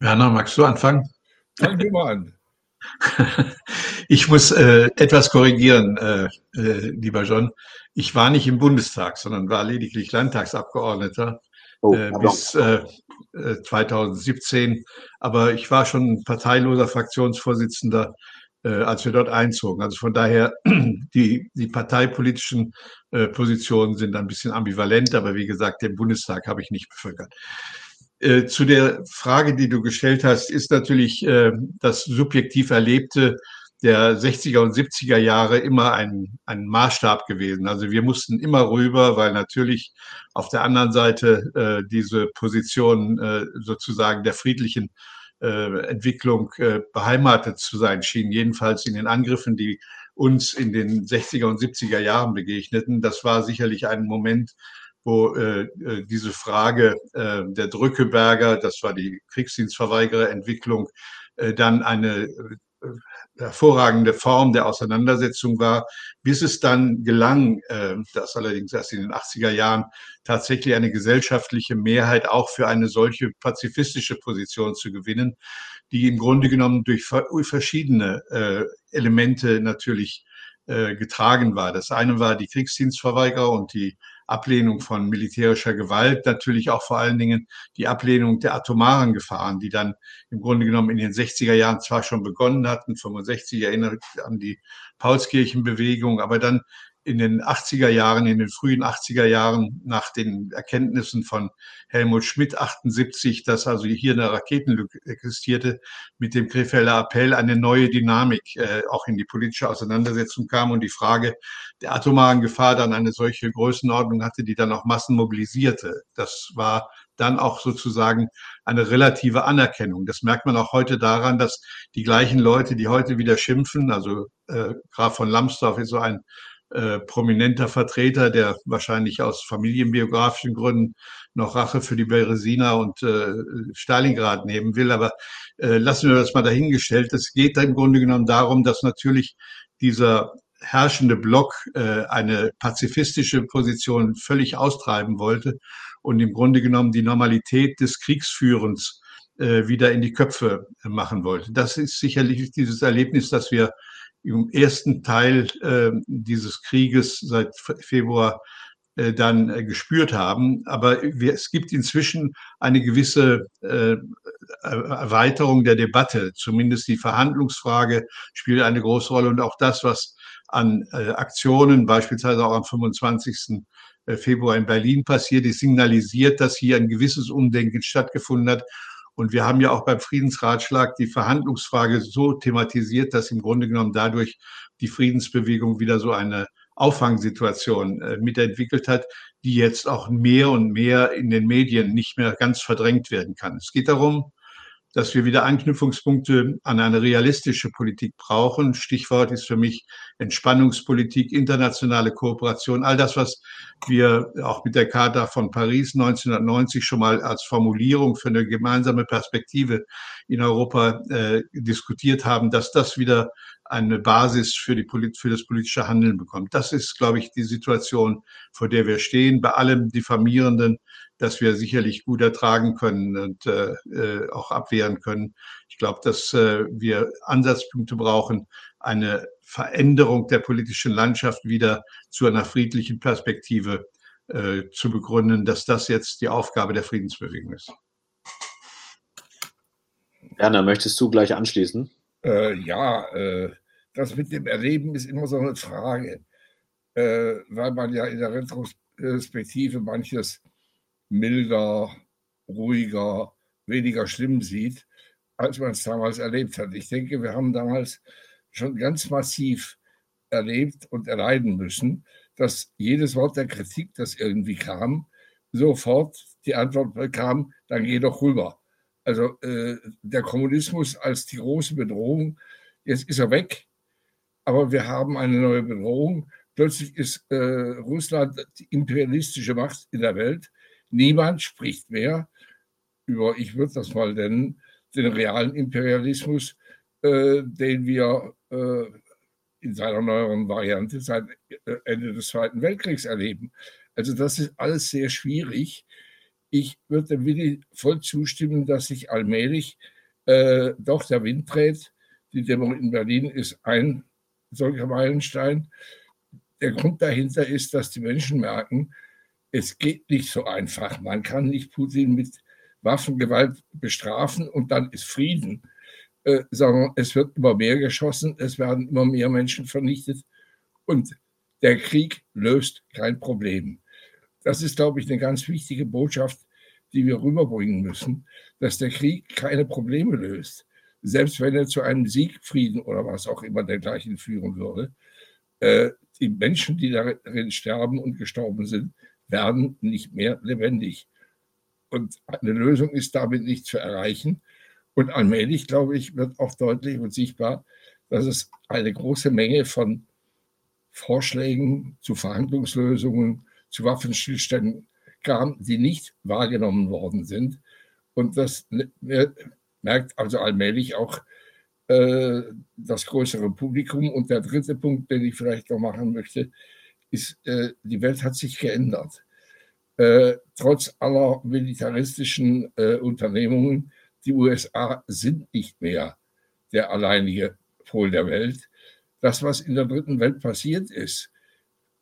Werner, magst du anfangen? Fangen wir mal an. Ich muss äh, etwas korrigieren, äh, äh, lieber John. Ich war nicht im Bundestag, sondern war lediglich Landtagsabgeordneter oh, äh, bis 2017. Äh, Aber ich war schon parteiloser Fraktionsvorsitzender, äh, als wir dort einzogen. Also von daher, die, die parteipolitischen Positionen sind ein bisschen ambivalent, aber wie gesagt, den Bundestag habe ich nicht bevölkert. Äh, zu der Frage, die du gestellt hast, ist natürlich äh, das subjektiv Erlebte der 60er und 70er Jahre immer ein, ein Maßstab gewesen. Also wir mussten immer rüber, weil natürlich auf der anderen Seite äh, diese Position äh, sozusagen der friedlichen äh, Entwicklung äh, beheimatet zu sein schien, jedenfalls in den Angriffen, die uns in den 60er und 70er Jahren begegneten. Das war sicherlich ein Moment, wo äh, äh, diese Frage äh, der Drückeberger, das war die Kriegsdienstverweigererentwicklung, äh, dann eine äh, hervorragende Form der Auseinandersetzung war, bis es dann gelang, äh, das allerdings erst in den 80er Jahren, tatsächlich eine gesellschaftliche Mehrheit auch für eine solche pazifistische Position zu gewinnen, die im Grunde genommen durch verschiedene äh, Elemente natürlich äh, getragen war. Das eine war die Kriegsdienstverweigerer und die Ablehnung von militärischer Gewalt, natürlich auch vor allen Dingen die Ablehnung der atomaren Gefahren, die dann im Grunde genommen in den 60er Jahren zwar schon begonnen hatten, 65 erinnert an die Paulskirchenbewegung, aber dann in den 80er Jahren, in den frühen 80er Jahren nach den Erkenntnissen von Helmut Schmidt 78, dass also hier eine Raketenlücke existierte, mit dem Krefelder Appell eine neue Dynamik äh, auch in die politische Auseinandersetzung kam und die Frage der atomaren Gefahr dann eine solche Größenordnung hatte, die dann auch Massen mobilisierte. Das war dann auch sozusagen eine relative Anerkennung. Das merkt man auch heute daran, dass die gleichen Leute, die heute wieder schimpfen, also äh, Graf von Lambsdorff ist so ein äh, prominenter Vertreter, der wahrscheinlich aus familienbiografischen Gründen noch Rache für die Beresina und äh, Stalingrad nehmen will. Aber äh, lassen wir das mal dahingestellt. Es geht im Grunde genommen darum, dass natürlich dieser herrschende Block äh, eine pazifistische Position völlig austreiben wollte und im Grunde genommen die Normalität des Kriegsführens äh, wieder in die Köpfe machen wollte. Das ist sicherlich dieses Erlebnis, das wir im ersten Teil äh, dieses Krieges seit Februar äh, dann äh, gespürt haben. Aber wir, es gibt inzwischen eine gewisse äh, Erweiterung der Debatte. Zumindest die Verhandlungsfrage spielt eine große Rolle und auch das, was an äh, Aktionen, beispielsweise auch am 25. äh, Februar in Berlin passiert ist, signalisiert, dass hier ein gewisses Umdenken stattgefunden hat. Und wir haben ja auch beim Friedensratschlag die Verhandlungsfrage so thematisiert, dass im Grunde genommen dadurch die Friedensbewegung wieder so eine Auffangsituation äh, mitentwickelt hat, die jetzt auch mehr und mehr in den Medien nicht mehr ganz verdrängt werden kann. Es geht darum, dass wir wieder Anknüpfungspunkte an eine realistische Politik brauchen. Stichwort ist für mich Entspannungspolitik, internationale Kooperation, all das, was wir auch mit der Charta von Paris 1990 schon mal als Formulierung für eine gemeinsame Perspektive in Europa äh, diskutiert haben, dass das wieder eine Basis für, die, für das politische Handeln bekommt. Das ist, glaube ich, die Situation, vor der wir stehen. Bei allem Diffamierenden das wir sicherlich gut ertragen können und äh, äh, auch abwehren können. Ich glaube, dass äh, wir Ansatzpunkte brauchen, eine Veränderung der politischen Landschaft wieder zu einer friedlichen Perspektive äh, zu begründen, dass das jetzt die Aufgabe der Friedensbewegung ist. Werner, möchtest du gleich anschließen? Äh, ja, äh, das mit dem Erleben ist immer so eine Frage, äh, weil man ja in der Retrospektive manches milder, ruhiger, weniger schlimm sieht, als man es damals erlebt hat. Ich denke, wir haben damals schon ganz massiv erlebt und erleiden müssen, dass jedes Wort der Kritik, das irgendwie kam, sofort die Antwort bekam, dann geh doch rüber. Also äh, der Kommunismus als die große Bedrohung, jetzt ist er weg, aber wir haben eine neue Bedrohung. Plötzlich ist äh, Russland die imperialistische Macht in der Welt Niemand spricht mehr über, ich würde das mal nennen, den realen Imperialismus, äh, den wir äh, in seiner neueren Variante seit äh, Ende des Zweiten Weltkriegs erleben. Also das ist alles sehr schwierig. Ich würde Willi voll zustimmen, dass sich allmählich äh, doch der Wind dreht. Die Demo in Berlin ist ein solcher Meilenstein. Der Grund dahinter ist, dass die Menschen merken, es geht nicht so einfach. Man kann nicht Putin mit Waffengewalt bestrafen und dann ist Frieden, äh, sondern es wird immer mehr geschossen, es werden immer mehr Menschen vernichtet und der Krieg löst kein Problem. Das ist, glaube ich, eine ganz wichtige Botschaft, die wir rüberbringen müssen, dass der Krieg keine Probleme löst. Selbst wenn er zu einem Siegfrieden oder was auch immer dergleichen führen würde, äh, die Menschen, die darin sterben und gestorben sind, werden nicht mehr lebendig. Und eine Lösung ist damit nicht zu erreichen. Und allmählich, glaube ich, wird auch deutlich und sichtbar, dass es eine große Menge von Vorschlägen zu Verhandlungslösungen, zu Waffenstillständen kam, die nicht wahrgenommen worden sind. Und das merkt also allmählich auch äh, das größere Publikum. Und der dritte Punkt, den ich vielleicht noch machen möchte, ist, äh, die Welt hat sich geändert. Äh, trotz aller militaristischen äh, Unternehmungen, die USA sind nicht mehr der alleinige Pol der Welt. Das, was in der dritten Welt passiert ist,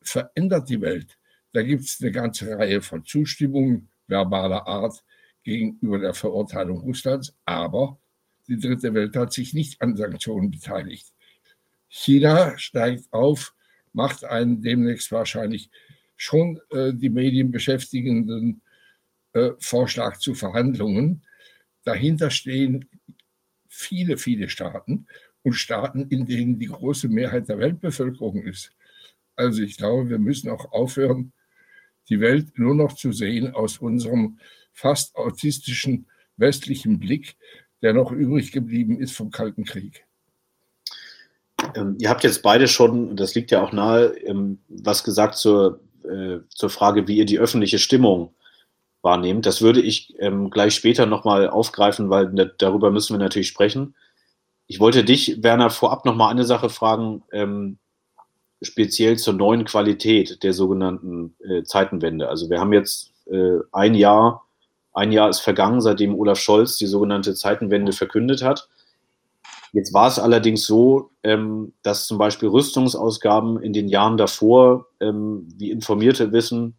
verändert die Welt. Da gibt es eine ganze Reihe von Zustimmungen verbaler Art gegenüber der Verurteilung Russlands, aber die dritte Welt hat sich nicht an Sanktionen beteiligt. China steigt auf, macht einen demnächst wahrscheinlich schon äh, die Medien beschäftigenden äh, Vorschlag zu Verhandlungen. Dahinter stehen viele, viele Staaten und Staaten, in denen die große Mehrheit der Weltbevölkerung ist. Also ich glaube, wir müssen auch aufhören, die Welt nur noch zu sehen aus unserem fast autistischen westlichen Blick, der noch übrig geblieben ist vom Kalten Krieg. Ähm, ihr habt jetzt beide schon, das liegt ja auch nahe, ähm, was gesagt zur, äh, zur Frage, wie ihr die öffentliche Stimmung wahrnehmt. Das würde ich ähm, gleich später nochmal aufgreifen, weil darüber müssen wir natürlich sprechen. Ich wollte dich, Werner, vorab nochmal eine Sache fragen, speziell zur neuen Qualität der sogenannten äh, Zeitenwende. Also wir haben jetzt äh, ein Jahr, ein Jahr ist vergangen, seitdem Olaf Scholz die sogenannte Zeitenwende verkündet hat. Jetzt war es allerdings so, ähm, dass zum Beispiel Rüstungsausgaben in den Jahren davor, ähm, wie Informierte wissen,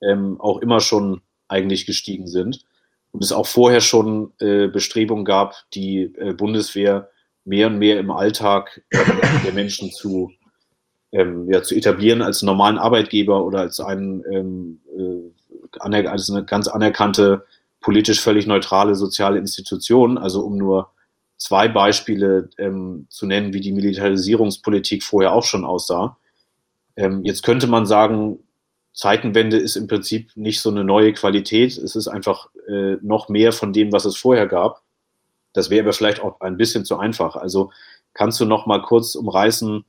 ähm, auch immer schon eigentlich gestiegen sind. Und es auch vorher schon äh, Bestrebungen gab, die äh, Bundeswehr mehr und mehr im Alltag äh, der Menschen zu ähm, ja, zu etablieren als normalen Arbeitgeber oder als, einen, ähm, äh, als eine ganz anerkannte, politisch völlig neutrale soziale Institution. Also um nur zwei Beispiele ähm, zu nennen, wie die Militarisierungspolitik vorher auch schon aussah. Ähm, jetzt könnte man sagen, Zeitenwende ist im Prinzip nicht so eine neue Qualität. Es ist einfach äh, noch mehr von dem, was es vorher gab. Das wäre aber vielleicht auch ein bisschen zu einfach. Also kannst du noch mal kurz umreißen,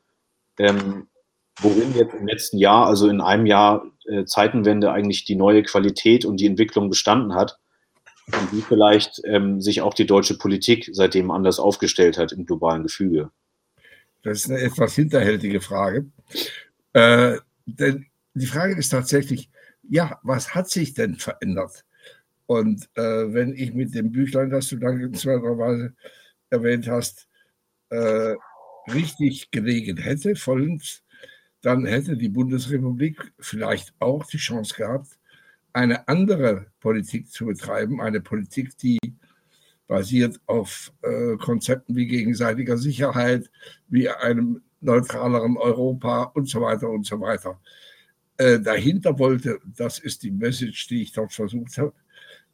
ähm, worin jetzt im letzten Jahr, also in einem Jahr äh, Zeitenwende eigentlich die neue Qualität und die Entwicklung bestanden hat und wie vielleicht ähm, sich auch die deutsche Politik seitdem anders aufgestellt hat im globalen Gefüge. Das ist eine etwas hinterhältige Frage. Äh, denn die Frage ist tatsächlich, ja, was hat sich denn verändert? Und äh, wenn ich mit dem Büchlein, das du dankenswerterweise erwähnt hast, äh, richtig gelegen hätte, vollends, dann hätte die Bundesrepublik vielleicht auch die Chance gehabt, eine andere Politik zu betreiben, eine Politik, die basiert auf äh, Konzepten wie gegenseitiger Sicherheit, wie einem neutraleren Europa und so weiter und so weiter. Äh, dahinter wollte, das ist die Message, die ich dort versucht habe,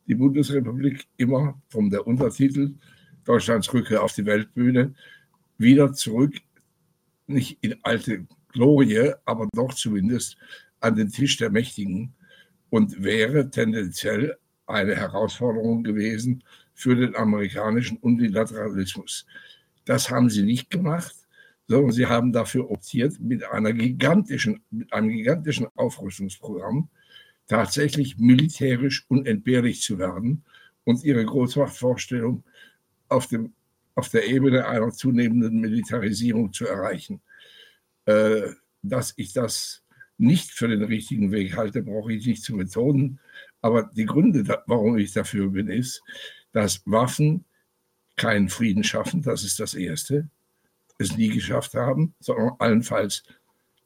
die Bundesrepublik immer von der Untertitel Deutschlands Rückkehr auf die Weltbühne wieder zurück, nicht in alte Glorie, aber doch zumindest an den Tisch der Mächtigen und wäre tendenziell eine Herausforderung gewesen für den amerikanischen Unilateralismus. Das haben sie nicht gemacht, sondern sie haben dafür optiert, mit, einer gigantischen, mit einem gigantischen Aufrüstungsprogramm tatsächlich militärisch unentbehrlich zu werden und ihre Großmachtvorstellung auf, dem, auf der Ebene einer zunehmenden Militarisierung zu erreichen. Äh, dass ich das nicht für den richtigen Weg halte, brauche ich nicht zu betonen. Aber die Gründe, warum ich dafür bin, ist, dass Waffen keinen Frieden schaffen. Das ist das Erste. Es nie geschafft haben, sondern allenfalls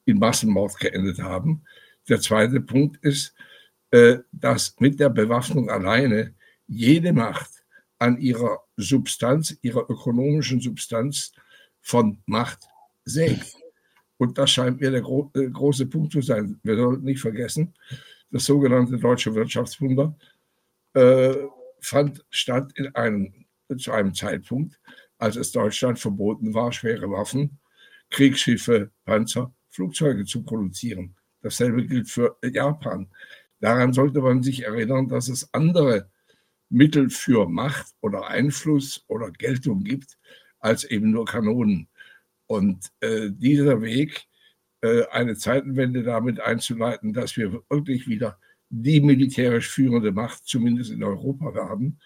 in Massenmord geendet haben. Der zweite Punkt ist, äh, dass mit der Bewaffnung alleine jede Macht an ihrer Substanz, ihrer ökonomischen Substanz von Macht sägt. Und das scheint mir der gro äh, große Punkt zu sein. Wir sollten nicht vergessen, das sogenannte deutsche Wirtschaftswunder äh, fand statt in einem, zu einem Zeitpunkt, als es Deutschland verboten war, schwere Waffen, Kriegsschiffe, Panzer, Flugzeuge zu produzieren. Dasselbe gilt für Japan. Daran sollte man sich erinnern, dass es andere Mittel für Macht oder Einfluss oder Geltung gibt, als eben nur Kanonen. Und äh, dieser Weg, äh, eine Zeitenwende damit einzuleiten, dass wir wirklich wieder die militärisch führende Macht, zumindest in Europa, werden,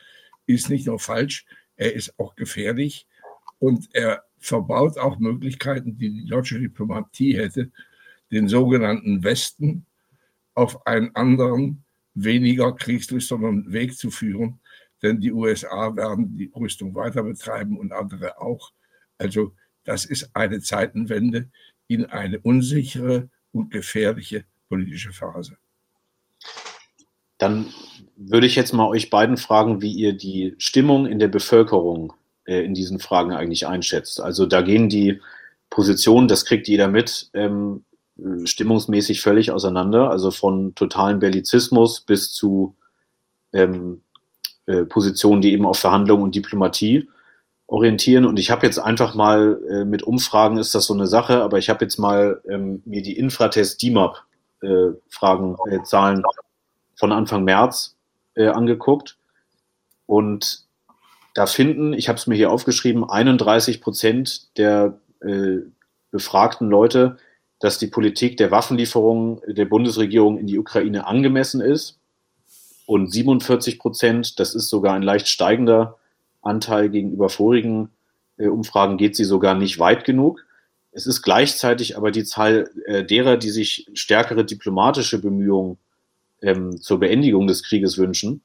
ist nicht nur falsch, er ist auch gefährlich und er verbaut auch Möglichkeiten, die die deutsche Diplomatie hätte, den sogenannten Westen auf einen anderen, weniger kriegslüsternen Weg zu führen. Denn die USA werden die Rüstung weiter betreiben und andere auch. Also das ist eine Zeitenwende in eine unsichere und gefährliche politische Phase. Dann würde ich jetzt mal euch beiden fragen, wie ihr die Stimmung in der Bevölkerung äh, in diesen Fragen eigentlich einschätzt. Also da gehen die Positionen, das kriegt jeder mit, ähm, stimmungsmäßig völlig auseinander. Also von totalen Bellizismus bis zu ähm, äh, Positionen, die eben auf Verhandlungen und Diplomatie orientieren. Und ich habe jetzt einfach mal äh, mit Umfragen ist das so eine Sache, aber ich habe jetzt mal ähm, mir die Infratest DIMAP äh, äh, Zahlen von Anfang März äh, angeguckt. Und da finden, ich habe es mir hier aufgeschrieben, 31 Prozent der äh, befragten Leute, dass die Politik der Waffenlieferungen der Bundesregierung in die Ukraine angemessen ist. Und 47 Prozent, das ist sogar ein leicht steigender Anteil gegenüber vorigen äh, Umfragen geht sie sogar nicht weit genug. Es ist gleichzeitig aber die Zahl äh, derer, die sich stärkere diplomatische Bemühungen ähm, zur Beendigung des Krieges wünschen,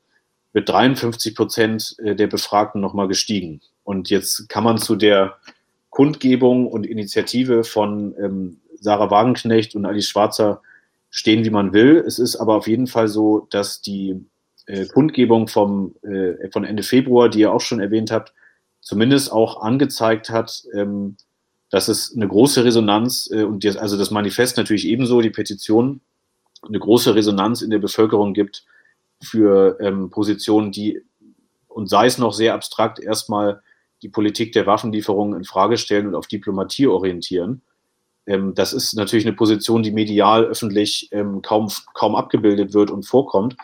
mit 53 Prozent äh, der Befragten nochmal gestiegen. Und jetzt kann man zu der Kundgebung und Initiative von ähm, Sarah Wagenknecht und Alice Schwarzer stehen, wie man will. Es ist aber auf jeden Fall so, dass die äh, Kundgebung vom, äh, von Ende Februar, die ihr auch schon erwähnt habt, zumindest auch angezeigt hat, ähm, dass es eine große Resonanz äh, und das, also das Manifest natürlich ebenso, die Petition, eine große Resonanz in der Bevölkerung gibt für ähm, Positionen, die, und sei es noch sehr abstrakt, erstmal die Politik der Waffenlieferungen in Frage stellen und auf Diplomatie orientieren. Ähm, das ist natürlich eine Position, die medial öffentlich ähm, kaum, kaum abgebildet wird und vorkommt.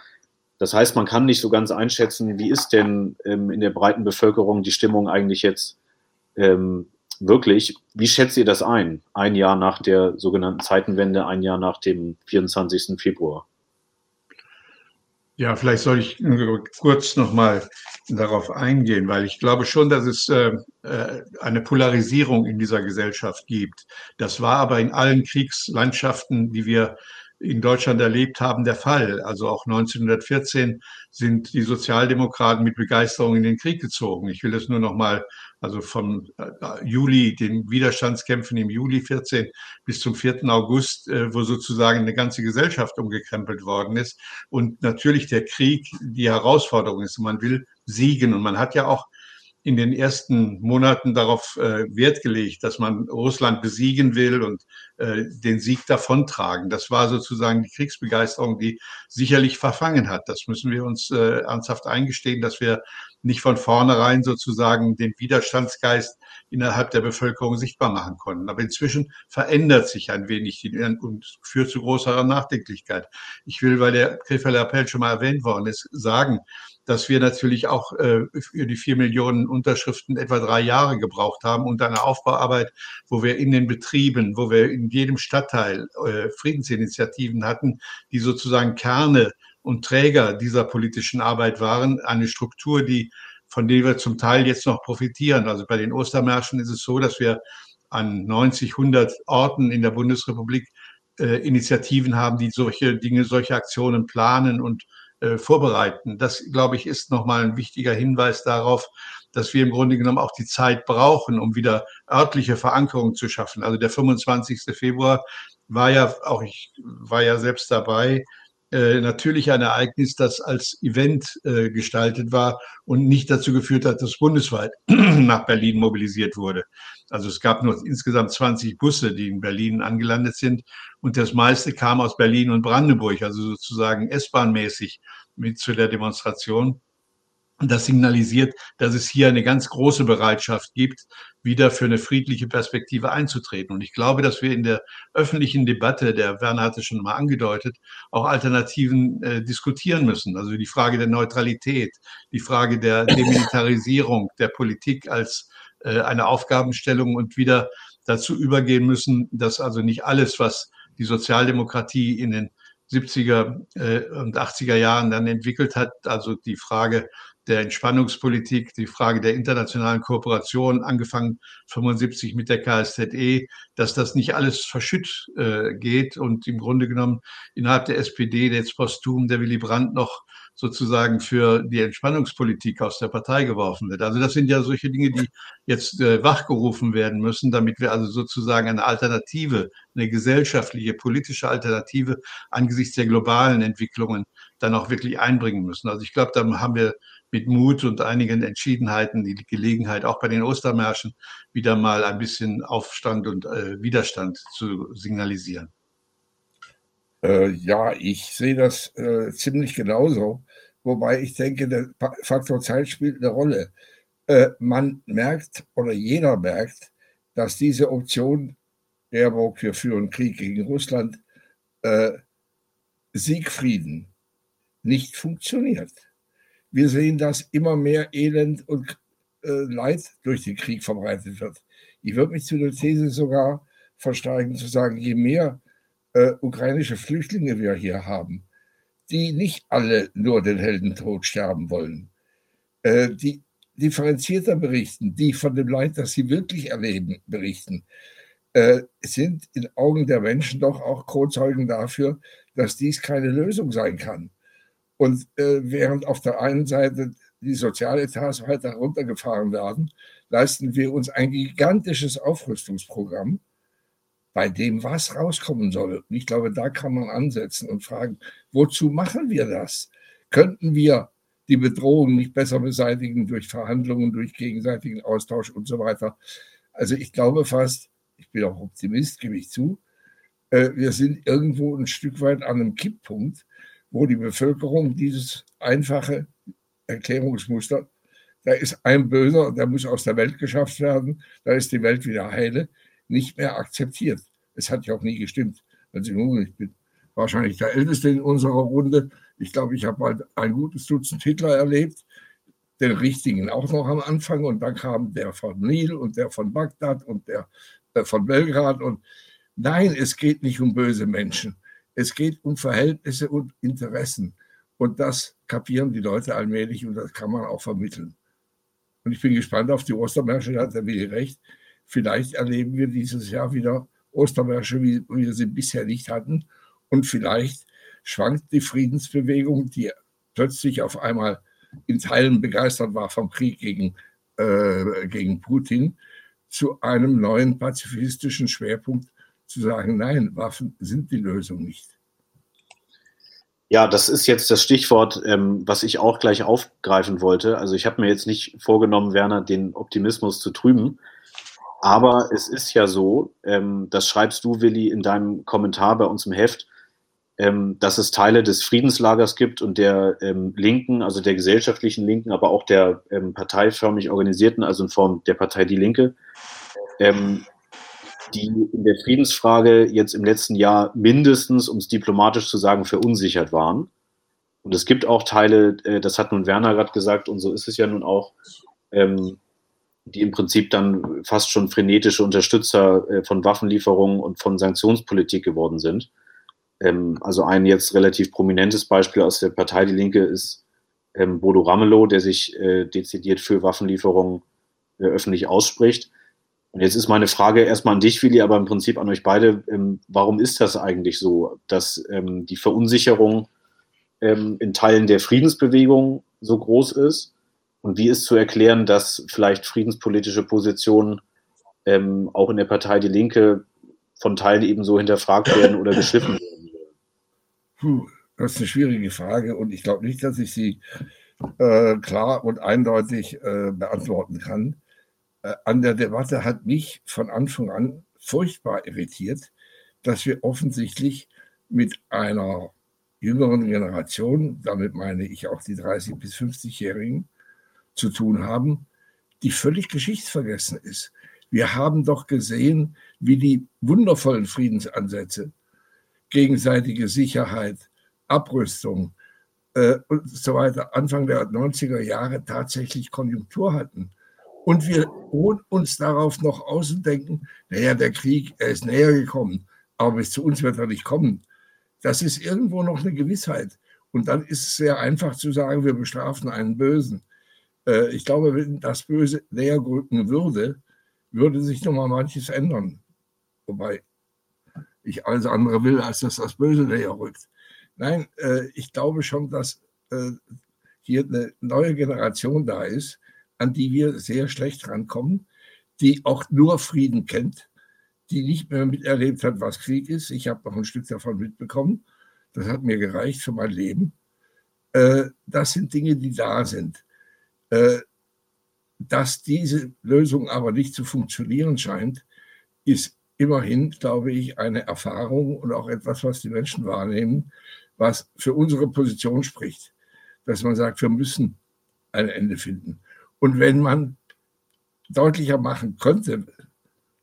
Das heißt, man kann nicht so ganz einschätzen, wie ist denn ähm, in der breiten Bevölkerung die Stimmung eigentlich jetzt ähm, wirklich. Wie schätzt ihr das ein? Ein Jahr nach der sogenannten Zeitenwende, ein Jahr nach dem 24. Februar? Ja, vielleicht soll ich kurz nochmal darauf eingehen, weil ich glaube schon, dass es äh, äh, eine Polarisierung in dieser Gesellschaft gibt. Das war aber in allen Kriegslandschaften, die wir in Deutschland erlebt haben, der Fall. Also auch 1914 sind die Sozialdemokraten mit Begeisterung in den Krieg gezogen. Ich will das nur noch mal, also vom äh, Juli, den Widerstandskämpfen im Juli 14 bis zum 4. August, äh, wo sozusagen eine ganze Gesellschaft umgekrempelt worden ist. Und natürlich der Krieg die Herausforderung ist. Man will siegen und man hat ja auch in den ersten Monaten darauf äh, Wert gelegt, dass man Russland besiegen will und äh, den Sieg davontragen. Das war sozusagen die Kriegsbegeisterung, die sicherlich verfangen hat. Das müssen wir uns äh, ernsthaft eingestehen, dass wir nicht von vornherein sozusagen den Widerstandsgeist innerhalb der Bevölkerung sichtbar machen konnten. Aber inzwischen verändert sich ein wenig und führt zu größerer Nachdenklichkeit. Ich will, weil der Krefelder Appell schon mal erwähnt worden ist, sagen, dass wir natürlich auch äh, für die vier Millionen Unterschriften etwa drei Jahre gebraucht haben und eine Aufbauarbeit, wo wir in den Betrieben, wo wir in jedem Stadtteil äh, Friedensinitiativen hatten, die sozusagen Kerne und Träger dieser politischen Arbeit waren, eine Struktur, die von der wir zum Teil jetzt noch profitieren. Also bei den Ostermärschen ist es so, dass wir an 90, 100 Orten in der Bundesrepublik äh, Initiativen haben, die solche Dinge, solche Aktionen planen und äh, vorbereiten. Das, glaube ich, ist nochmal ein wichtiger Hinweis darauf, dass wir im Grunde genommen auch die Zeit brauchen, um wieder örtliche Verankerung zu schaffen. Also der 25. Februar war ja, auch ich war ja selbst dabei, äh, natürlich ein Ereignis, das als Event äh, gestaltet war und nicht dazu geführt hat, dass bundesweit nach Berlin mobilisiert wurde. Also es gab nur insgesamt 20 Busse, die in Berlin angelandet sind und das meiste kam aus Berlin und Brandenburg, also sozusagen S-Bahn-mäßig mit zu der Demonstration. Und das signalisiert, dass es hier eine ganz große Bereitschaft gibt, wieder für eine friedliche Perspektive einzutreten. Und ich glaube, dass wir in der öffentlichen Debatte, der Werner hatte schon mal angedeutet, auch Alternativen äh, diskutieren müssen. Also die Frage der Neutralität, die Frage der Demilitarisierung der Politik als äh, eine Aufgabenstellung und wieder dazu übergehen müssen, dass also nicht alles, was die Sozialdemokratie in den 70er äh, und 80er Jahren dann entwickelt hat, also die Frage der Entspannungspolitik, die Frage der internationalen Kooperation, angefangen 75 mit der KSZE, dass das nicht alles verschütt äh, geht und im Grunde genommen innerhalb der SPD jetzt posthum der Willy Brandt noch sozusagen für die Entspannungspolitik aus der Partei geworfen wird. Also das sind ja solche Dinge, die jetzt äh, wachgerufen werden müssen, damit wir also sozusagen eine Alternative, eine gesellschaftliche, politische Alternative angesichts der globalen Entwicklungen dann auch wirklich einbringen müssen. Also ich glaube, da haben wir mit Mut und einigen Entschiedenheiten die Gelegenheit, auch bei den Ostermärschen wieder mal ein bisschen Aufstand und äh, Widerstand zu signalisieren. Äh, ja, ich sehe das äh, ziemlich genauso, wobei ich denke, der Faktor Zeit spielt eine Rolle. Äh, man merkt oder jeder merkt, dass diese Option Baerbock, wir führen Krieg gegen Russland, äh, Siegfrieden nicht funktioniert. Wir sehen, dass immer mehr Elend und äh, Leid durch den Krieg verbreitet wird. Ich würde mich zu der These sogar versteigen, zu sagen, je mehr äh, ukrainische Flüchtlinge wir hier haben, die nicht alle nur den Heldentod sterben wollen, äh, die differenzierter berichten, die von dem Leid, das sie wirklich erleben, berichten, äh, sind in Augen der Menschen doch auch Kronzeugen dafür, dass dies keine Lösung sein kann. Und äh, während auf der einen Seite die Sozialetats weiter runtergefahren werden, leisten wir uns ein gigantisches Aufrüstungsprogramm, bei dem was rauskommen soll. Und ich glaube, da kann man ansetzen und fragen, wozu machen wir das? Könnten wir die Bedrohung nicht besser beseitigen durch Verhandlungen, durch gegenseitigen Austausch und so weiter? Also ich glaube fast, ich bin auch Optimist, gebe ich zu, äh, wir sind irgendwo ein Stück weit an einem Kipppunkt, wo die Bevölkerung dieses einfache Erklärungsmuster, da ist ein Böser, der muss aus der Welt geschafft werden, da ist die Welt wieder heile, nicht mehr akzeptiert. Es hat ja auch nie gestimmt. Also ich bin wahrscheinlich der Älteste in unserer Runde. Ich glaube, ich habe bald ein gutes Dutzend Hitler erlebt, den richtigen auch noch am Anfang. Und dann kam der von Nil und der von Bagdad und der äh, von Belgrad. Und nein, es geht nicht um böse Menschen. Es geht um Verhältnisse und Interessen. Und das kapieren die Leute allmählich und das kann man auch vermitteln. Und ich bin gespannt auf die Ostermärsche, da hat der Willi recht. Vielleicht erleben wir dieses Jahr wieder Ostermärsche, wie wir sie bisher nicht hatten. Und vielleicht schwankt die Friedensbewegung, die plötzlich auf einmal in Teilen begeistert war vom Krieg gegen, äh, gegen Putin, zu einem neuen pazifistischen Schwerpunkt zu sagen, nein, Waffen sind die Lösung nicht. Ja, das ist jetzt das Stichwort, ähm, was ich auch gleich aufgreifen wollte. Also ich habe mir jetzt nicht vorgenommen, Werner, den Optimismus zu trüben. Aber es ist ja so, ähm, das schreibst du, Willi, in deinem Kommentar bei uns im Heft, ähm, dass es Teile des Friedenslagers gibt und der ähm, Linken, also der gesellschaftlichen Linken, aber auch der ähm, parteiförmig organisierten, also in Form der Partei Die Linke, ähm, die in der Friedensfrage jetzt im letzten Jahr mindestens, um es diplomatisch zu sagen, verunsichert waren. Und es gibt auch Teile, äh, das hat nun Werner gerade gesagt, und so ist es ja nun auch, ähm, die im Prinzip dann fast schon frenetische Unterstützer äh, von Waffenlieferungen und von Sanktionspolitik geworden sind. Ähm, also ein jetzt relativ prominentes Beispiel aus der Partei Die Linke ist ähm, Bodo Ramelow, der sich äh, dezidiert für Waffenlieferungen öffentlich ausspricht. Und jetzt ist meine Frage erstmal an dich, Willi, aber im Prinzip an euch beide. Ähm, warum ist das eigentlich so, dass ähm, die Verunsicherung ähm, in Teilen der Friedensbewegung so groß ist? Und wie ist zu erklären, dass vielleicht friedenspolitische Positionen ähm, auch in der Partei Die Linke von Teilen eben so hinterfragt werden oder geschiffen werden? Puh, das ist eine schwierige Frage und ich glaube nicht, dass ich sie äh, klar und eindeutig äh, beantworten kann. Äh, an der Debatte hat mich von Anfang an furchtbar irritiert, dass wir offensichtlich mit einer jüngeren Generation, damit meine ich auch die 30- bis 50-Jährigen, zu tun haben, die völlig geschichtsvergessen ist. Wir haben doch gesehen, wie die wundervollen Friedensansätze, gegenseitige Sicherheit, Abrüstung äh, und so weiter Anfang der 90er Jahre tatsächlich Konjunktur hatten und wir uns darauf noch aus und denken, naja, der Krieg, er ist näher gekommen, aber bis zu uns wird er nicht kommen. Das ist irgendwo noch eine Gewissheit. Und dann ist es sehr einfach zu sagen, wir bestrafen einen Bösen. Äh, ich glaube, wenn das Böse näher rücken würde, würde sich noch mal manches ändern. Wobei ich alles andere will, als dass das Böse näher rückt. Nein, äh, ich glaube schon, dass äh, hier eine neue Generation da ist, an die wir sehr schlecht rankommen, die auch nur Frieden kennt, die nicht mehr miterlebt hat, was Krieg ist. Ich habe noch ein Stück davon mitbekommen. Das hat mir gereicht für mein Leben. Äh, das sind Dinge, die da sind. Äh, dass diese Lösung aber nicht zu funktionieren scheint, ist immerhin, glaube ich, eine Erfahrung und auch etwas, was die Menschen wahrnehmen, was für unsere Position spricht. Dass man sagt, wir müssen ein Ende finden. Und wenn man deutlicher machen könnte,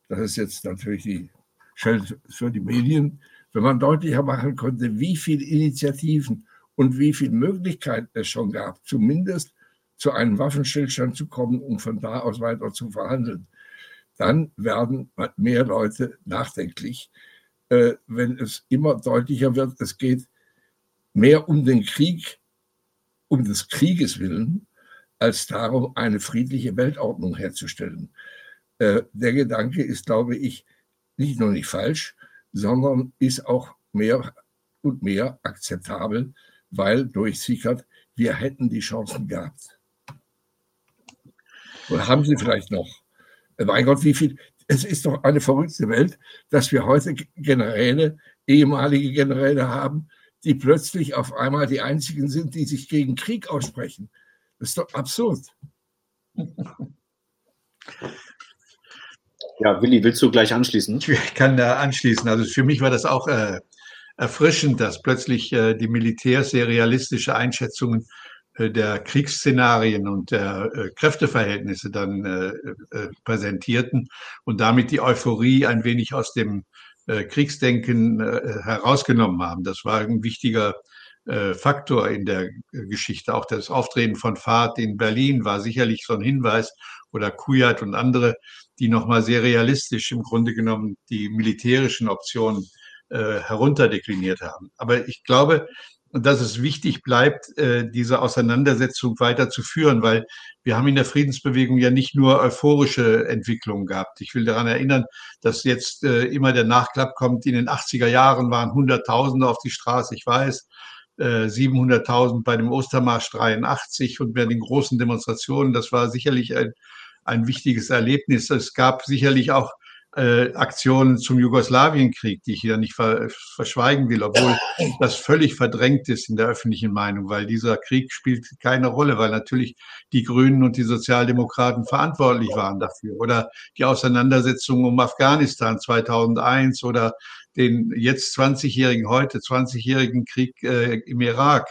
das ist jetzt natürlich die Schuld für die Medien, wenn man deutlicher machen könnte, wie viele Initiativen und wie viele Möglichkeiten es schon gab, zumindest zu einem Waffenstillstand zu kommen, um von da aus weiter zu verhandeln, dann werden mehr Leute nachdenklich, äh, wenn es immer deutlicher wird, es geht mehr um den Krieg, um des Krieges willen, als darum, eine friedliche Weltordnung herzustellen. Äh, der Gedanke ist, glaube ich, nicht nur nicht falsch, sondern ist auch mehr und mehr akzeptabel, weil durchsickert, wir hätten die Chancen gehabt. Oder haben sie vielleicht noch? Mein Gott, wie viel? Es ist doch eine verrückte Welt, dass wir heute Generäle, ehemalige Generäle haben, die plötzlich auf einmal die einzigen sind, die sich gegen Krieg aussprechen. Das ist doch absurd. Ja, Willi, willst du gleich anschließen? Ich kann da anschließen. Also für mich war das auch äh, erfrischend, dass plötzlich äh, die Militärs sehr realistische Einschätzungen äh, der Kriegsszenarien und der äh, Kräfteverhältnisse dann äh, äh, präsentierten und damit die Euphorie ein wenig aus dem äh, Kriegsdenken äh, herausgenommen haben. Das war ein wichtiger äh, Faktor in der Geschichte. Auch das Auftreten von Fahrt in Berlin war sicherlich so ein Hinweis oder Kujat und andere, die nochmal sehr realistisch im Grunde genommen die militärischen Optionen äh, herunterdekliniert haben. Aber ich glaube, dass es wichtig bleibt, äh, diese Auseinandersetzung weiter zu führen, weil wir haben in der Friedensbewegung ja nicht nur euphorische Entwicklungen gehabt. Ich will daran erinnern, dass jetzt äh, immer der Nachklapp kommt. In den 80er Jahren waren Hunderttausende auf die Straße. Ich weiß, 700.000 bei dem Ostermarsch 83 und bei den großen Demonstrationen. Das war sicherlich ein, ein wichtiges Erlebnis. Es gab sicherlich auch äh, Aktionen zum Jugoslawienkrieg, die ich hier nicht ver verschweigen will, obwohl das völlig verdrängt ist in der öffentlichen Meinung, weil dieser Krieg spielt keine Rolle, weil natürlich die Grünen und die Sozialdemokraten verantwortlich waren dafür. Oder die Auseinandersetzung um Afghanistan 2001 oder den jetzt 20-jährigen, heute 20-jährigen Krieg äh, im Irak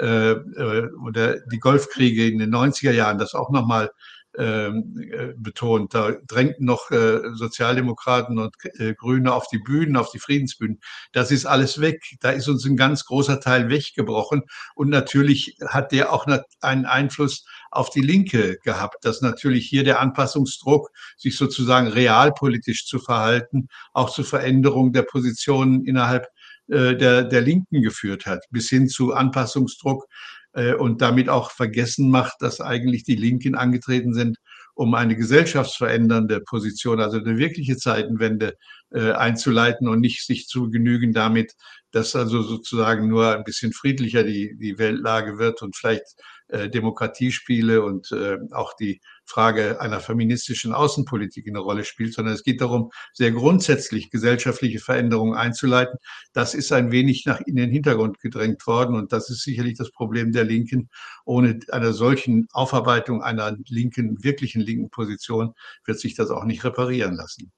äh, äh, oder die Golfkriege in den 90er Jahren, das auch nochmal ähm, äh, betont. Da drängten noch äh, Sozialdemokraten und äh, Grüne auf die Bühnen, auf die Friedensbühnen. Das ist alles weg. Da ist uns ein ganz großer Teil weggebrochen. Und natürlich hat der auch einen Einfluss auf die Linke gehabt, dass natürlich hier der Anpassungsdruck, sich sozusagen realpolitisch zu verhalten, auch zu Veränderungen der Positionen innerhalb der, der Linken geführt hat, bis hin zu Anpassungsdruck äh, und damit auch vergessen macht, dass eigentlich die Linken angetreten sind, um eine gesellschaftsverändernde Position, also eine wirkliche Zeitenwende äh, einzuleiten und nicht sich zu genügen damit, dass also sozusagen nur ein bisschen friedlicher die, die Weltlage wird und vielleicht äh, Demokratiespiele und äh, auch die Frage einer feministischen Außenpolitik eine Rolle spielt, sondern es geht darum, sehr grundsätzlich gesellschaftliche Veränderungen einzuleiten. Das ist ein wenig nach in den Hintergrund gedrängt worden und das ist sicherlich das Problem der Linken. Ohne einer solchen Aufarbeitung einer linken, wirklichen linken Position wird sich das auch nicht reparieren lassen.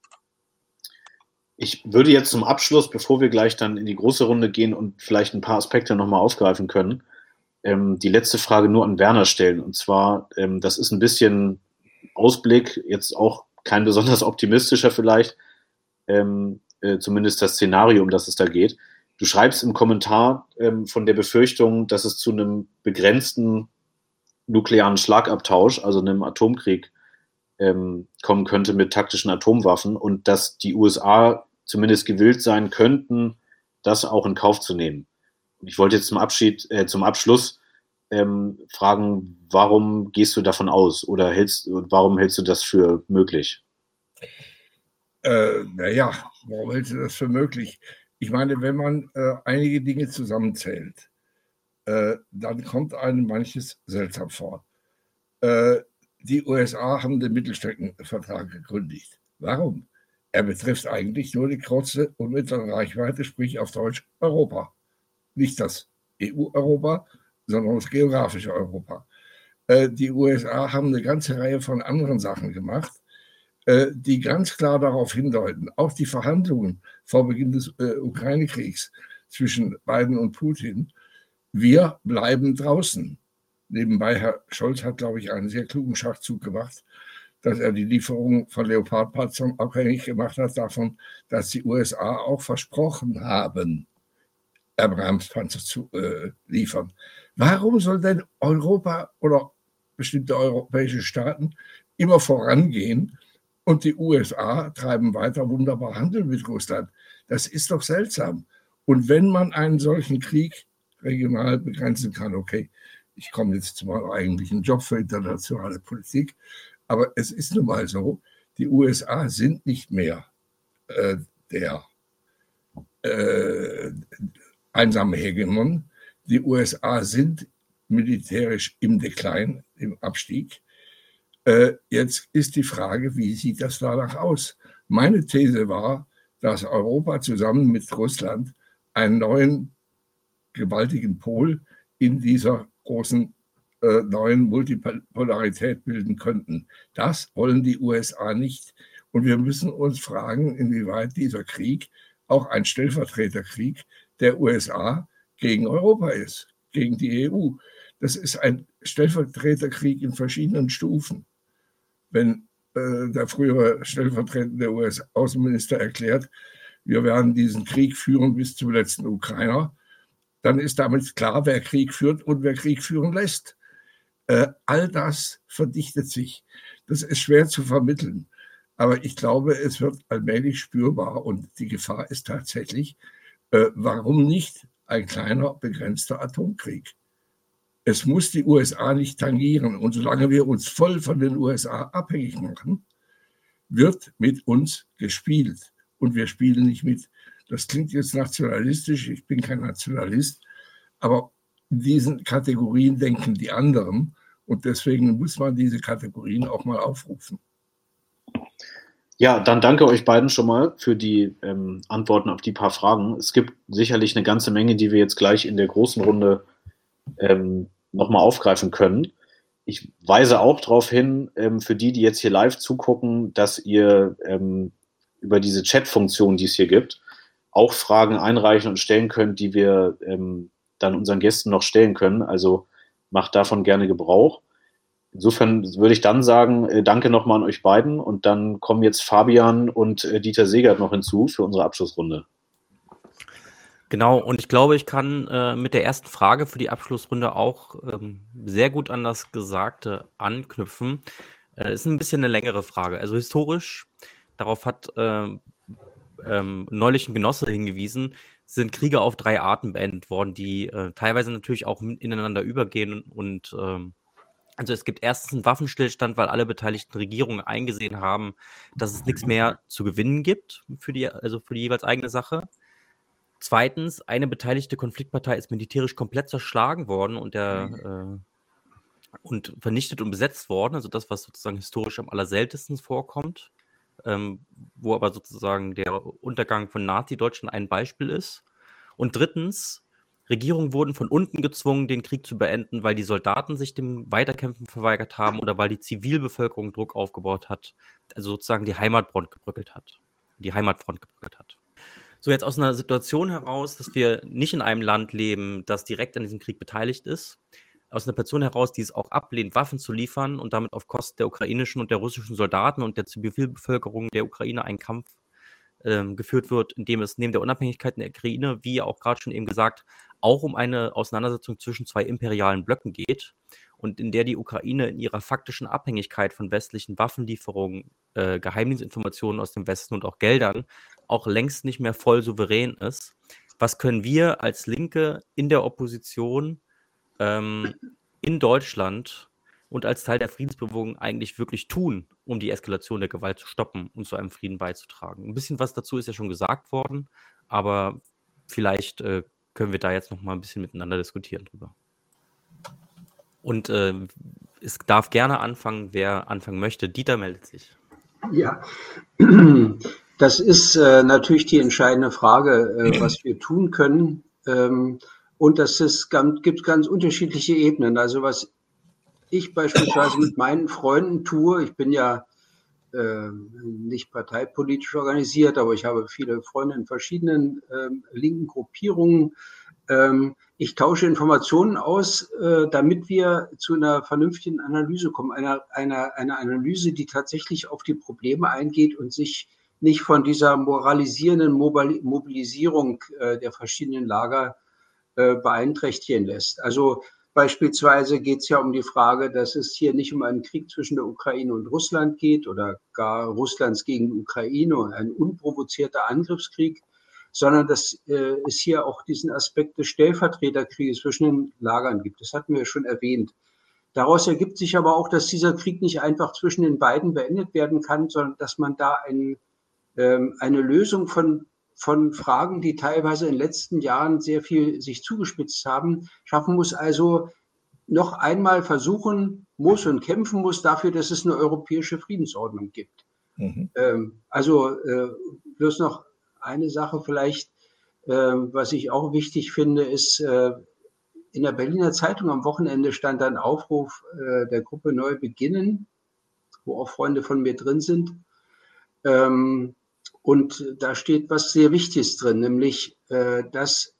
Ich würde jetzt zum Abschluss, bevor wir gleich dann in die große Runde gehen und vielleicht ein paar Aspekte nochmal aufgreifen können, ähm, die letzte Frage nur an Werner stellen. Und zwar, ähm, das ist ein bisschen Ausblick, jetzt auch kein besonders optimistischer vielleicht, ähm, äh, zumindest das Szenario, um das es da geht. Du schreibst im Kommentar ähm, von der Befürchtung, dass es zu einem begrenzten nuklearen Schlagabtausch, also einem Atomkrieg, ähm, kommen könnte mit taktischen Atomwaffen und dass die USA zumindest gewillt sein könnten, das auch in Kauf zu nehmen. Ich wollte jetzt zum Abschied, äh, zum Abschluss ähm, fragen, warum gehst du davon aus oder hältst, warum hältst du das für möglich? Äh, naja, warum hältst du das für möglich? Ich meine, wenn man äh, einige Dinge zusammenzählt, äh, dann kommt einem manches seltsam vor. Äh, die USA haben den Mittelstreckenvertrag gekündigt. Warum? Er betrifft eigentlich nur die kurze und mittlere Reichweite, sprich auf Deutsch Europa nicht das EU-Europa, sondern das geografische Europa. Äh, die USA haben eine ganze Reihe von anderen Sachen gemacht, äh, die ganz klar darauf hindeuten, auch die Verhandlungen vor Beginn des äh, Ukraine-Kriegs zwischen Biden und Putin, wir bleiben draußen. Nebenbei, Herr Scholz hat, glaube ich, einen sehr klugen Schachzug gemacht, dass er die Lieferung von Leopardpanzern abhängig gemacht hat davon, dass die USA auch versprochen haben, Abrams-Panzer zu äh, liefern. Warum soll denn Europa oder bestimmte europäische Staaten immer vorangehen und die USA treiben weiter wunderbar Handel mit Russland? Das ist doch seltsam. Und wenn man einen solchen Krieg regional begrenzen kann, okay, ich komme jetzt zu meinem eigentlichen Job für internationale Politik, aber es ist nun mal so, die USA sind nicht mehr äh, der äh, einsame Hegemon. Die USA sind militärisch im Dekline, im Abstieg. Äh, jetzt ist die Frage, wie sieht das danach aus? Meine These war, dass Europa zusammen mit Russland einen neuen gewaltigen Pol in dieser großen äh, neuen Multipolarität bilden könnten. Das wollen die USA nicht. Und wir müssen uns fragen, inwieweit dieser Krieg auch ein Stellvertreterkrieg der USA gegen Europa ist, gegen die EU. Das ist ein Stellvertreterkrieg in verschiedenen Stufen. Wenn äh, der frühere stellvertretende US-Außenminister erklärt, wir werden diesen Krieg führen bis zum letzten Ukrainer, dann ist damit klar, wer Krieg führt und wer Krieg führen lässt. Äh, all das verdichtet sich. Das ist schwer zu vermitteln. Aber ich glaube, es wird allmählich spürbar und die Gefahr ist tatsächlich, äh, warum nicht ein kleiner, begrenzter Atomkrieg? Es muss die USA nicht tangieren. Und solange wir uns voll von den USA abhängig machen, wird mit uns gespielt. Und wir spielen nicht mit. Das klingt jetzt nationalistisch. Ich bin kein Nationalist. Aber diesen Kategorien denken die anderen. Und deswegen muss man diese Kategorien auch mal aufrufen. Ja, dann danke euch beiden schon mal für die ähm, Antworten auf die paar Fragen. Es gibt sicherlich eine ganze Menge, die wir jetzt gleich in der großen Runde ähm, nochmal aufgreifen können. Ich weise auch darauf hin, ähm, für die, die jetzt hier live zugucken, dass ihr ähm, über diese Chat-Funktion, die es hier gibt, auch Fragen einreichen und stellen könnt, die wir ähm, dann unseren Gästen noch stellen können. Also macht davon gerne Gebrauch. Insofern würde ich dann sagen, äh, danke nochmal an euch beiden und dann kommen jetzt Fabian und äh, Dieter Segert noch hinzu für unsere Abschlussrunde. Genau, und ich glaube, ich kann äh, mit der ersten Frage für die Abschlussrunde auch ähm, sehr gut an das Gesagte anknüpfen. Äh, ist ein bisschen eine längere Frage. Also historisch, darauf hat äh, ähm, neulich ein Genosse hingewiesen, sind Kriege auf drei Arten beendet worden, die äh, teilweise natürlich auch ineinander übergehen und ähm, also es gibt erstens einen Waffenstillstand, weil alle beteiligten Regierungen eingesehen haben, dass es nichts mehr zu gewinnen gibt für die, also für die jeweils eigene Sache. Zweitens, eine beteiligte Konfliktpartei ist militärisch komplett zerschlagen worden und, der, mhm. äh, und vernichtet und besetzt worden, also das, was sozusagen historisch am allerseltensten vorkommt, ähm, wo aber sozusagen der Untergang von Nazi-Deutschland ein Beispiel ist. Und drittens, Regierungen wurden von unten gezwungen, den Krieg zu beenden, weil die Soldaten sich dem Weiterkämpfen verweigert haben oder weil die Zivilbevölkerung Druck aufgebaut hat, also sozusagen die Heimatfront gebröckelt hat. Die Heimatfront gebröckelt hat. So jetzt aus einer Situation heraus, dass wir nicht in einem Land leben, das direkt an diesem Krieg beteiligt ist, aus einer Person heraus, die es auch ablehnt, Waffen zu liefern und damit auf Kosten der ukrainischen und der russischen Soldaten und der Zivilbevölkerung der Ukraine einen Kampf ähm, geführt wird, in dem es neben der Unabhängigkeit in der Ukraine, wie auch gerade schon eben gesagt, auch um eine Auseinandersetzung zwischen zwei imperialen Blöcken geht und in der die Ukraine in ihrer faktischen Abhängigkeit von westlichen Waffenlieferungen, äh, Geheimdienstinformationen aus dem Westen und auch Geldern auch längst nicht mehr voll souverän ist. Was können wir als Linke in der Opposition ähm, in Deutschland und als Teil der Friedensbewegung eigentlich wirklich tun, um die Eskalation der Gewalt zu stoppen und zu einem Frieden beizutragen? Ein bisschen was dazu ist ja schon gesagt worden, aber vielleicht äh, können wir da jetzt noch mal ein bisschen miteinander diskutieren drüber. Und äh, es darf gerne anfangen, wer anfangen möchte. Dieter meldet sich. Ja, das ist äh, natürlich die entscheidende Frage, äh, was wir tun können. Ähm, und das ist, gibt ganz unterschiedliche Ebenen. Also was ich beispielsweise mit meinen Freunden tue, ich bin ja äh, nicht parteipolitisch organisiert, aber ich habe viele Freunde in verschiedenen äh, linken Gruppierungen. Ähm, ich tausche Informationen aus, äh, damit wir zu einer vernünftigen Analyse kommen, einer, einer, einer Analyse, die tatsächlich auf die Probleme eingeht und sich nicht von dieser moralisierenden Mobilisierung äh, der verschiedenen Lager äh, beeinträchtigen lässt. Also beispielsweise geht es ja um die Frage, dass es hier nicht um einen Krieg zwischen der Ukraine und Russland geht oder gar Russlands gegen Ukraine und ein unprovozierter Angriffskrieg, sondern dass äh, es hier auch diesen Aspekt des Stellvertreterkrieges zwischen den Lagern gibt. Das hatten wir schon erwähnt. Daraus ergibt sich aber auch, dass dieser Krieg nicht einfach zwischen den beiden beendet werden kann, sondern dass man da ein, ähm, eine Lösung von, von Fragen, die teilweise in den letzten Jahren sehr viel sich zugespitzt haben, schaffen muss. Also noch einmal versuchen muss und kämpfen muss dafür, dass es eine europäische Friedensordnung gibt. Mhm. Ähm, also äh, bloß noch eine Sache vielleicht, äh, was ich auch wichtig finde, ist, äh, in der Berliner Zeitung am Wochenende stand ein Aufruf äh, der Gruppe Neu Beginnen, wo auch Freunde von mir drin sind. Ähm, und da steht was sehr Wichtiges drin, nämlich, äh, dass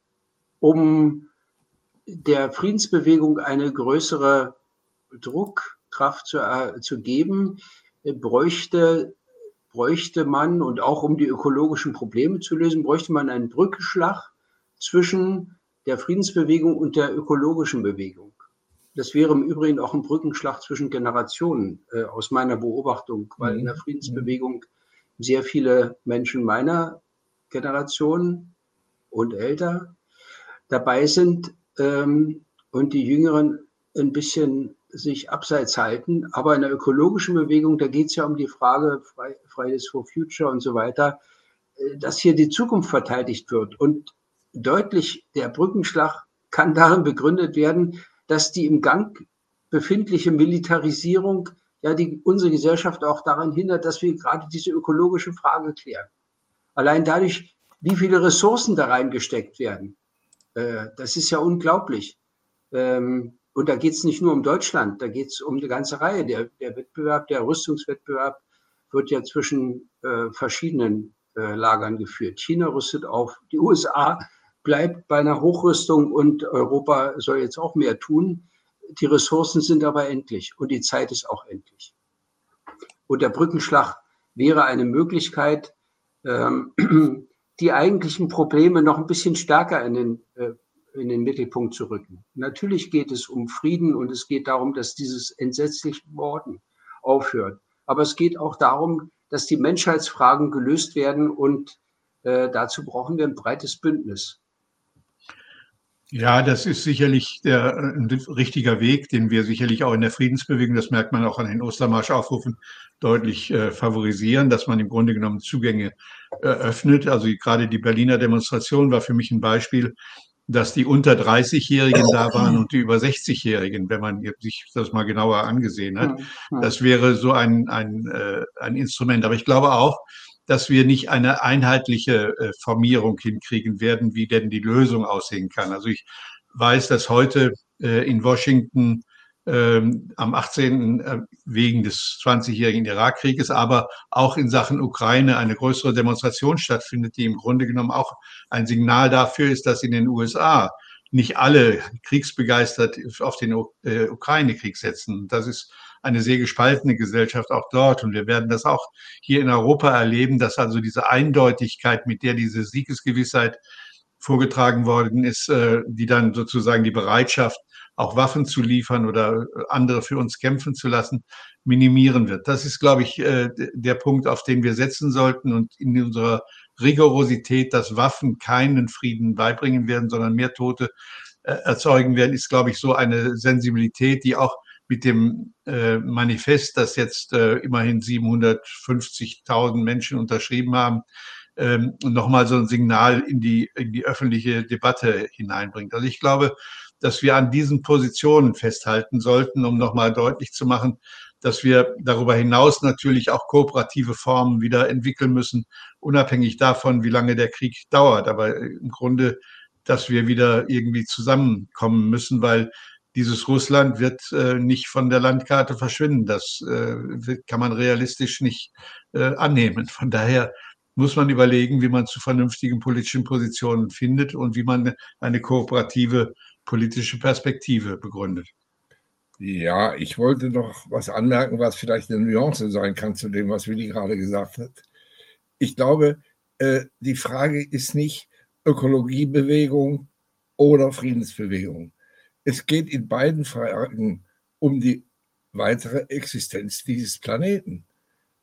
um der Friedensbewegung eine größere Druckkraft zu, äh, zu geben, äh, bräuchte, bräuchte man, und auch um die ökologischen Probleme zu lösen, bräuchte man einen Brückenschlag zwischen der Friedensbewegung und der ökologischen Bewegung. Das wäre im Übrigen auch ein Brückenschlag zwischen Generationen äh, aus meiner Beobachtung, weil in der mhm. Friedensbewegung sehr viele Menschen meiner Generation und älter dabei sind ähm, und die Jüngeren ein bisschen sich abseits halten. Aber in der ökologischen Bewegung, da geht es ja um die Frage Fridays for Future und so weiter, äh, dass hier die Zukunft verteidigt wird. Und deutlich der Brückenschlag kann darin begründet werden, dass die im Gang befindliche Militarisierung ja die, unsere Gesellschaft auch daran hindert, dass wir gerade diese ökologische Frage klären. Allein dadurch, wie viele Ressourcen da reingesteckt werden, äh, das ist ja unglaublich. Ähm, und da geht es nicht nur um Deutschland, da geht es um eine ganze Reihe. Der, der, Wettbewerb, der Rüstungswettbewerb wird ja zwischen äh, verschiedenen äh, Lagern geführt. China rüstet auf, die USA bleibt bei einer Hochrüstung und Europa soll jetzt auch mehr tun. Die Ressourcen sind aber endlich und die Zeit ist auch endlich. Und der Brückenschlag wäre eine Möglichkeit, ähm, die eigentlichen Probleme noch ein bisschen stärker in den, äh, in den Mittelpunkt zu rücken. Natürlich geht es um Frieden und es geht darum, dass dieses entsetzliche Morden aufhört. Aber es geht auch darum, dass die Menschheitsfragen gelöst werden und äh, dazu brauchen wir ein breites Bündnis. Ja, das ist sicherlich der, ein richtiger Weg, den wir sicherlich auch in der Friedensbewegung, das merkt man auch an den Ostermarsch-Aufrufen, deutlich äh, favorisieren, dass man im Grunde genommen Zugänge eröffnet. Also gerade die Berliner Demonstration war für mich ein Beispiel, dass die unter 30-Jährigen da waren und die über 60-Jährigen, wenn man sich das mal genauer angesehen hat. Das wäre so ein, ein, äh, ein Instrument. Aber ich glaube auch, dass wir nicht eine einheitliche äh, Formierung hinkriegen werden, wie denn die Lösung aussehen kann. Also ich weiß, dass heute äh, in Washington ähm, am 18. Äh, wegen des 20-jährigen Irakkrieges, aber auch in Sachen Ukraine eine größere Demonstration stattfindet, die im Grunde genommen auch ein Signal dafür ist, dass in den USA nicht alle kriegsbegeistert auf den Ukraine-Krieg setzen. Das ist eine sehr gespaltene Gesellschaft auch dort. Und wir werden das auch hier in Europa erleben, dass also diese Eindeutigkeit, mit der diese Siegesgewissheit vorgetragen worden ist, äh, die dann sozusagen die Bereitschaft, auch Waffen zu liefern oder andere für uns kämpfen zu lassen, minimieren wird. Das ist, glaube ich, äh, der Punkt, auf den wir setzen sollten und in unserer Rigorosität, dass Waffen keinen Frieden beibringen werden, sondern mehr Tote äh, erzeugen werden, ist, glaube ich, so eine Sensibilität, die auch mit dem äh, Manifest, das jetzt äh, immerhin 750.000 Menschen unterschrieben haben, ähm, nochmal so ein Signal in die, in die öffentliche Debatte hineinbringt. Also ich glaube, dass wir an diesen Positionen festhalten sollten, um nochmal deutlich zu machen, dass wir darüber hinaus natürlich auch kooperative Formen wieder entwickeln müssen, unabhängig davon, wie lange der Krieg dauert. Aber im Grunde, dass wir wieder irgendwie zusammenkommen müssen, weil dieses Russland wird äh, nicht von der Landkarte verschwinden. Das äh, kann man realistisch nicht äh, annehmen. Von daher muss man überlegen, wie man zu vernünftigen politischen Positionen findet und wie man eine kooperative politische Perspektive begründet. Ja, ich wollte noch was anmerken, was vielleicht eine Nuance sein kann zu dem, was Willi gerade gesagt hat. Ich glaube, äh, die Frage ist nicht Ökologiebewegung oder Friedensbewegung es geht in beiden Fragen um die weitere Existenz dieses Planeten.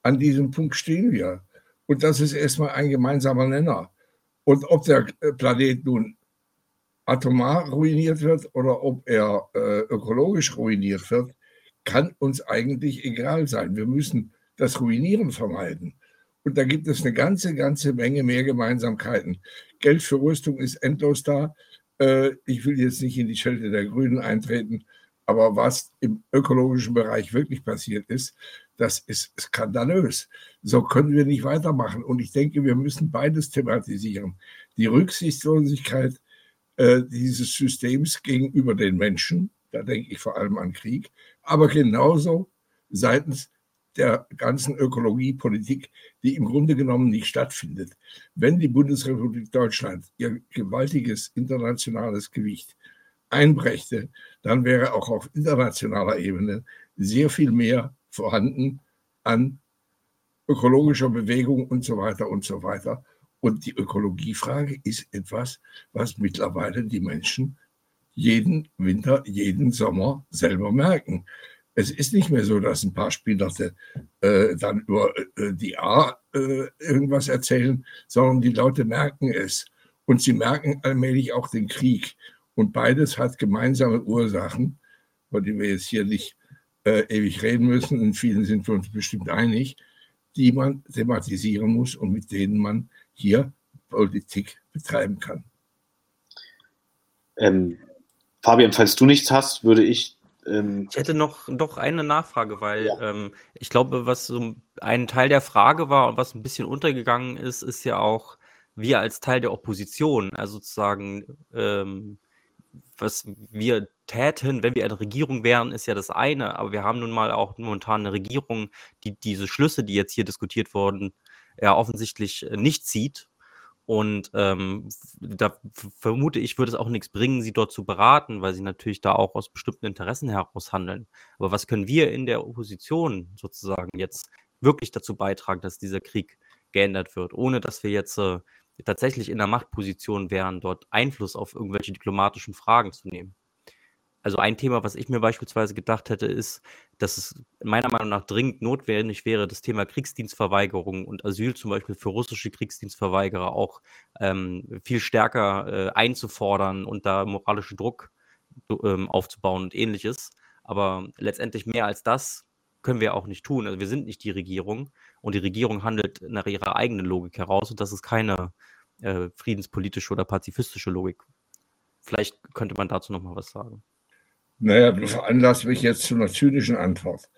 An diesem Punkt stehen wir. Und das ist erstmal ein gemeinsamer Nenner. Und ob der Planet nun atomar ruiniert wird oder ob er äh, ökologisch ruiniert wird, kann uns eigentlich egal sein. Wir müssen das Ruinieren vermeiden. Und da gibt es eine ganze, ganze Menge mehr Gemeinsamkeiten. Geld für Rüstung ist endlos da. Äh, ich will jetzt nicht in die Schelte der Grünen eintreten, aber was im ökologischen Bereich wirklich passiert ist, das ist skandalös. So können wir nicht weitermachen. Und ich denke, wir müssen beides thematisieren. Die Rücksichtslosigkeit äh, dieses Systems gegenüber den Menschen, da denke ich vor allem an Krieg, aber genauso seitens der ganzen Ökologiepolitik, die im Grunde genommen nicht stattfindet. Wenn die Bundesrepublik Deutschland ihr gewaltiges internationales Gewicht einbrächte, dann wäre auch auf internationaler Ebene sehr viel mehr vorhanden an ökologischer Bewegung und so weiter und so weiter. Und die Ökologiefrage ist etwas, was mittlerweile die Menschen jeden Winter, jeden Sommer selber merken. Es ist nicht mehr so, dass ein paar Spielerte äh, dann über äh, die A äh, irgendwas erzählen, sondern die Leute merken es. Und sie merken allmählich auch den Krieg. Und beides hat gemeinsame Ursachen, über die wir jetzt hier nicht äh, ewig reden müssen. In vielen sind wir uns bestimmt einig, die man thematisieren muss und mit denen man hier Politik betreiben kann. Ähm, Fabian, falls du nichts hast, würde ich. Ähm, ich hätte noch doch eine Nachfrage, weil ja. ähm, ich glaube, was so ein Teil der Frage war und was ein bisschen untergegangen ist, ist ja auch wir als Teil der Opposition, also sozusagen, ähm, was wir täten, wenn wir eine Regierung wären, ist ja das eine, aber wir haben nun mal auch momentan eine Regierung, die diese Schlüsse, die jetzt hier diskutiert wurden, ja offensichtlich äh, nicht zieht. Und ähm, da vermute ich, würde es auch nichts bringen, sie dort zu beraten, weil sie natürlich da auch aus bestimmten Interessen heraus handeln. Aber was können wir in der Opposition sozusagen jetzt wirklich dazu beitragen, dass dieser Krieg geändert wird, ohne dass wir jetzt äh, tatsächlich in der Machtposition wären, dort Einfluss auf irgendwelche diplomatischen Fragen zu nehmen? Also ein Thema, was ich mir beispielsweise gedacht hätte, ist, dass es meiner Meinung nach dringend notwendig wäre, das Thema Kriegsdienstverweigerung und Asyl zum Beispiel für russische Kriegsdienstverweigerer auch ähm, viel stärker äh, einzufordern und da moralischen Druck ähm, aufzubauen und ähnliches. Aber letztendlich mehr als das können wir auch nicht tun. Also wir sind nicht die Regierung und die Regierung handelt nach ihrer eigenen Logik heraus und das ist keine äh, friedenspolitische oder pazifistische Logik. Vielleicht könnte man dazu noch mal was sagen. Naja, du veranlasst mich jetzt zu einer zynischen Antwort.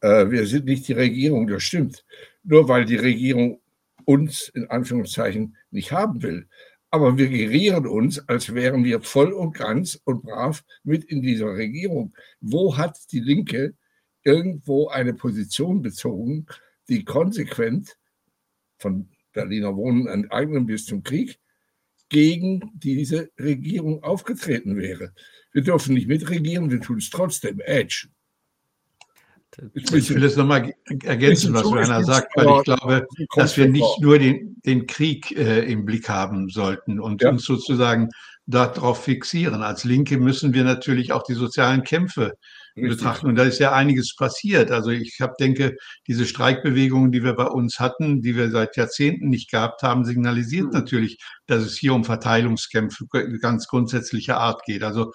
Äh, wir sind nicht die Regierung, das stimmt. Nur weil die Regierung uns in Anführungszeichen nicht haben will. Aber wir gerieren uns, als wären wir voll und ganz und brav mit in dieser Regierung. Wo hat die Linke irgendwo eine Position bezogen, die konsequent von Berliner Wohnen enteignen bis zum Krieg gegen diese Regierung aufgetreten wäre? Wir dürfen nicht mitregieren, wir tun es trotzdem. Edge. Ich will es nochmal ergänzen, was Werner sagt, weil ich glaube, dass wir nicht nur den, den Krieg äh, im Blick haben sollten und ja. uns sozusagen darauf fixieren. Als Linke müssen wir natürlich auch die sozialen Kämpfe. Betrachten. Und da ist ja einiges passiert. Also ich hab, denke, diese Streikbewegungen, die wir bei uns hatten, die wir seit Jahrzehnten nicht gehabt haben, signalisiert mhm. natürlich, dass es hier um Verteilungskämpfe ganz grundsätzlicher Art geht. Also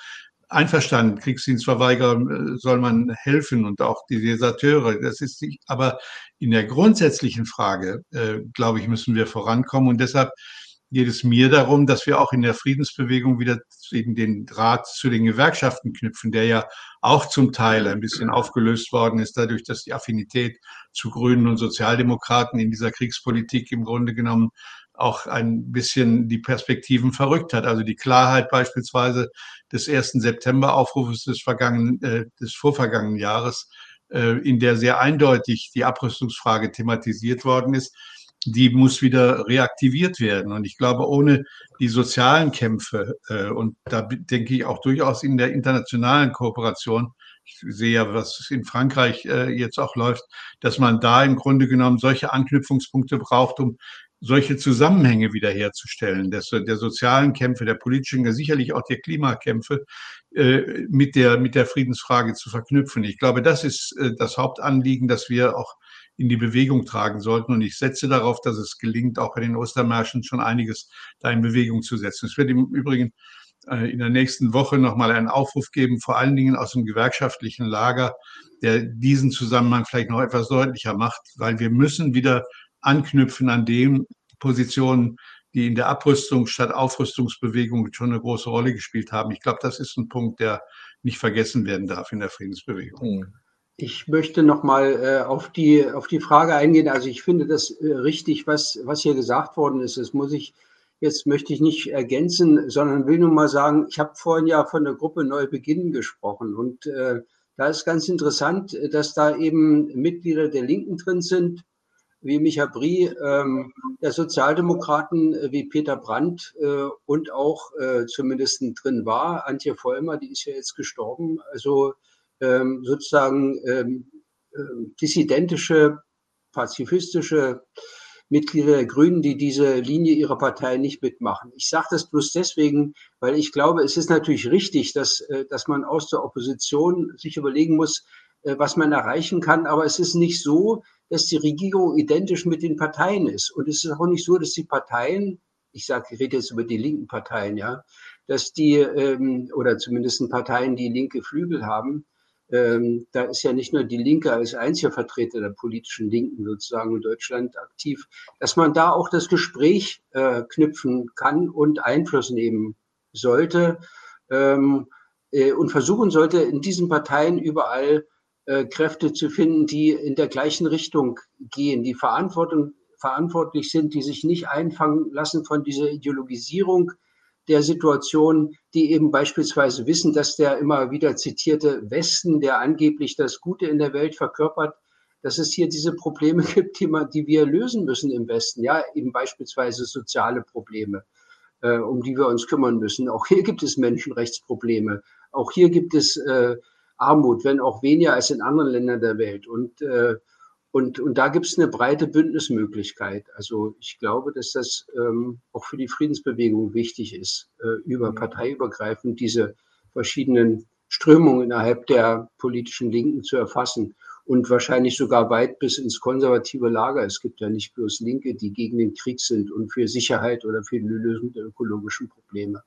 einverstanden, Kriegsdienstverweigerern äh, soll man helfen und auch die Deserteure. Das ist nicht, aber in der grundsätzlichen Frage, äh, glaube ich, müssen wir vorankommen und deshalb geht es mir darum, dass wir auch in der Friedensbewegung wieder den Draht zu den Gewerkschaften knüpfen, der ja auch zum Teil ein bisschen aufgelöst worden ist, dadurch, dass die Affinität zu Grünen und Sozialdemokraten in dieser Kriegspolitik im Grunde genommen auch ein bisschen die Perspektiven verrückt hat. Also die Klarheit beispielsweise des ersten September-Aufrufes des vergangenen, äh, des vorvergangenen Jahres, äh, in der sehr eindeutig die Abrüstungsfrage thematisiert worden ist, die muss wieder reaktiviert werden. Und ich glaube, ohne die sozialen Kämpfe, äh, und da denke ich auch durchaus in der internationalen Kooperation, ich sehe ja, was in Frankreich äh, jetzt auch läuft, dass man da im Grunde genommen solche Anknüpfungspunkte braucht, um solche Zusammenhänge wiederherzustellen, des, der sozialen Kämpfe, der politischen, sicherlich auch der Klimakämpfe äh, mit, der, mit der Friedensfrage zu verknüpfen. Ich glaube, das ist äh, das Hauptanliegen, das wir auch in die Bewegung tragen sollten. Und ich setze darauf, dass es gelingt, auch bei den Ostermärschen schon einiges da in Bewegung zu setzen. Es wird im Übrigen äh, in der nächsten Woche nochmal einen Aufruf geben, vor allen Dingen aus dem gewerkschaftlichen Lager, der diesen Zusammenhang vielleicht noch etwas deutlicher macht, weil wir müssen wieder anknüpfen an den Positionen, die in der Abrüstung statt Aufrüstungsbewegung schon eine große Rolle gespielt haben. Ich glaube, das ist ein Punkt, der nicht vergessen werden darf in der Friedensbewegung. Hm. Ich möchte noch mal äh, auf die auf die Frage eingehen. Also ich finde das äh, richtig, was was hier gesagt worden ist. Das muss ich jetzt möchte ich nicht ergänzen, sondern will nur mal sagen, ich habe vorhin ja von der Gruppe Neubeginn gesprochen und äh, Da ist ganz interessant, dass da eben Mitglieder der Linken drin sind, wie Micha Brie, ähm, der Sozialdemokraten äh, wie Peter Brandt äh, und auch äh, zumindest drin war, Antje Vollmer, die ist ja jetzt gestorben, also ähm, sozusagen ähm, äh, dissidentische, pazifistische Mitglieder der Grünen, die diese Linie ihrer Partei nicht mitmachen. Ich sage das bloß deswegen, weil ich glaube, es ist natürlich richtig, dass, äh, dass man aus der Opposition sich überlegen muss, äh, was man erreichen kann. Aber es ist nicht so, dass die Regierung identisch mit den Parteien ist. Und es ist auch nicht so, dass die Parteien, ich sage, ich rede jetzt über die linken Parteien, ja, dass die, ähm, oder zumindest Parteien, die linke Flügel haben, ähm, da ist ja nicht nur die Linke als einziger Vertreter der politischen Linken sozusagen in Deutschland aktiv, dass man da auch das Gespräch äh, knüpfen kann und Einfluss nehmen sollte ähm, äh, und versuchen sollte, in diesen Parteien überall äh, Kräfte zu finden, die in der gleichen Richtung gehen, die Verantwortung, verantwortlich sind, die sich nicht einfangen lassen von dieser Ideologisierung der Situation, die eben beispielsweise wissen, dass der immer wieder zitierte Westen, der angeblich das Gute in der Welt verkörpert, dass es hier diese Probleme gibt, die, man, die wir lösen müssen im Westen. Ja, eben beispielsweise soziale Probleme, äh, um die wir uns kümmern müssen. Auch hier gibt es Menschenrechtsprobleme. Auch hier gibt es äh, Armut, wenn auch weniger als in anderen Ländern der Welt. Und äh, und, und da gibt es eine breite Bündnismöglichkeit. Also ich glaube, dass das ähm, auch für die Friedensbewegung wichtig ist, äh, über parteiübergreifend diese verschiedenen Strömungen innerhalb der politischen Linken zu erfassen und wahrscheinlich sogar weit bis ins konservative Lager. Es gibt ja nicht bloß Linke, die gegen den Krieg sind und für Sicherheit oder für die Lösung der ökologischen Probleme.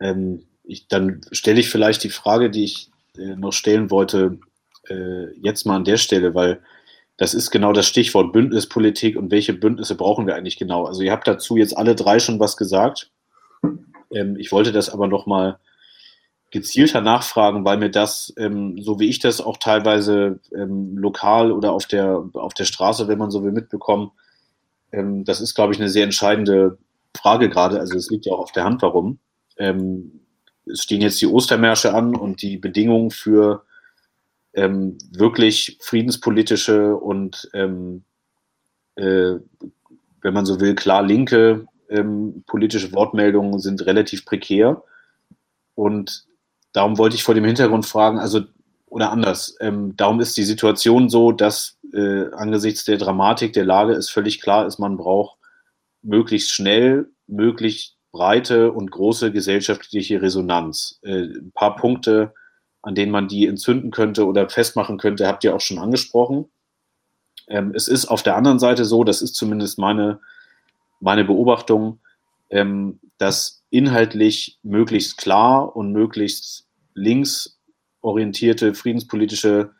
Ähm, ich, dann stelle ich vielleicht die Frage, die ich äh, noch stellen wollte, äh, jetzt mal an der Stelle, weil das ist genau das Stichwort Bündnispolitik und welche Bündnisse brauchen wir eigentlich genau. Also ihr habt dazu jetzt alle drei schon was gesagt. Ähm, ich wollte das aber noch mal gezielter nachfragen, weil mir das, ähm, so wie ich das auch teilweise ähm, lokal oder auf der, auf der Straße, wenn man so will, mitbekommen, ähm, das ist, glaube ich, eine sehr entscheidende Frage gerade. Also es liegt ja auch auf der Hand, warum. Ähm, es stehen jetzt die Ostermärsche an und die Bedingungen für ähm, wirklich friedenspolitische und, ähm, äh, wenn man so will, klar linke ähm, politische Wortmeldungen sind relativ prekär. Und darum wollte ich vor dem Hintergrund fragen, also, oder anders, ähm, darum ist die Situation so, dass äh, angesichts der Dramatik der Lage es völlig klar ist, man braucht möglichst schnell, möglichst breite und große gesellschaftliche Resonanz. Äh, ein paar Punkte, an denen man die entzünden könnte oder festmachen könnte, habt ihr auch schon angesprochen. Ähm, es ist auf der anderen Seite so, das ist zumindest meine, meine Beobachtung, ähm, dass inhaltlich möglichst klar und möglichst linksorientierte friedenspolitische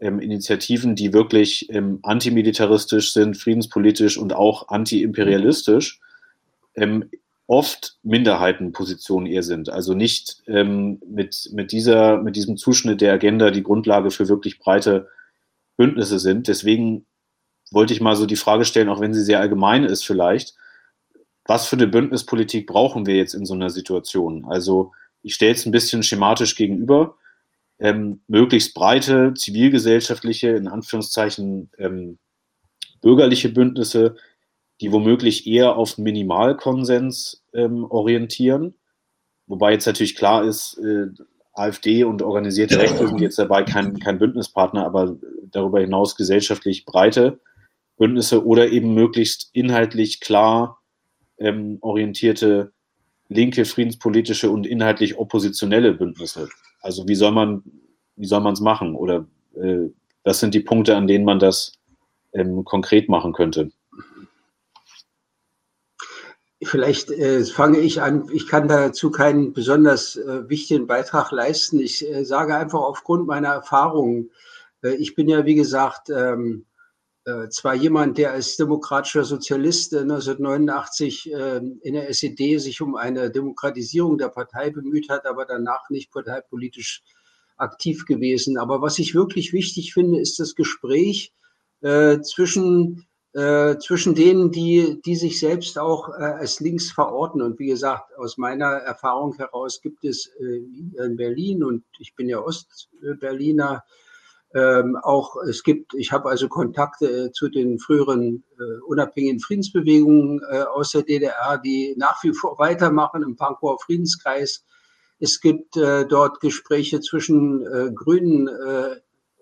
ähm, Initiativen, die wirklich ähm, antimilitaristisch sind, friedenspolitisch und auch antiimperialistisch, ähm, oft Minderheitenpositionen eher sind. Also nicht ähm, mit, mit, dieser, mit diesem Zuschnitt der Agenda die Grundlage für wirklich breite Bündnisse sind. Deswegen wollte ich mal so die Frage stellen, auch wenn sie sehr allgemein ist vielleicht, was für eine Bündnispolitik brauchen wir jetzt in so einer Situation? Also ich stelle es ein bisschen schematisch gegenüber. Ähm, möglichst breite zivilgesellschaftliche, in Anführungszeichen ähm, bürgerliche Bündnisse, die womöglich eher auf Minimalkonsens ähm, orientieren. Wobei jetzt natürlich klar ist, äh, AfD und organisierte Rechte sind jetzt dabei kein, kein Bündnispartner, aber darüber hinaus gesellschaftlich breite Bündnisse oder eben möglichst inhaltlich klar ähm, orientierte linke, friedenspolitische und inhaltlich oppositionelle Bündnisse. Also wie soll man wie soll man es machen? Oder äh, was sind die Punkte, an denen man das ähm, konkret machen könnte? Vielleicht äh, fange ich an. Ich kann dazu keinen besonders äh, wichtigen Beitrag leisten. Ich äh, sage einfach aufgrund meiner Erfahrungen. Äh, ich bin ja, wie gesagt, ähm, äh, zwar jemand, der als demokratischer Sozialist 1989 äh, in der SED sich um eine Demokratisierung der Partei bemüht hat, aber danach nicht parteipolitisch aktiv gewesen. Aber was ich wirklich wichtig finde, ist das Gespräch zwischen äh, zwischen denen, die, die sich selbst auch äh, als links verorten. Und wie gesagt, aus meiner Erfahrung heraus gibt es äh, in Berlin und ich bin ja Ostberliner, ähm, auch es gibt, ich habe also Kontakte äh, zu den früheren äh, unabhängigen Friedensbewegungen äh, aus der DDR, die nach wie vor weitermachen im Pankower Friedenskreis. Es gibt dort Gespräche zwischen Grünen,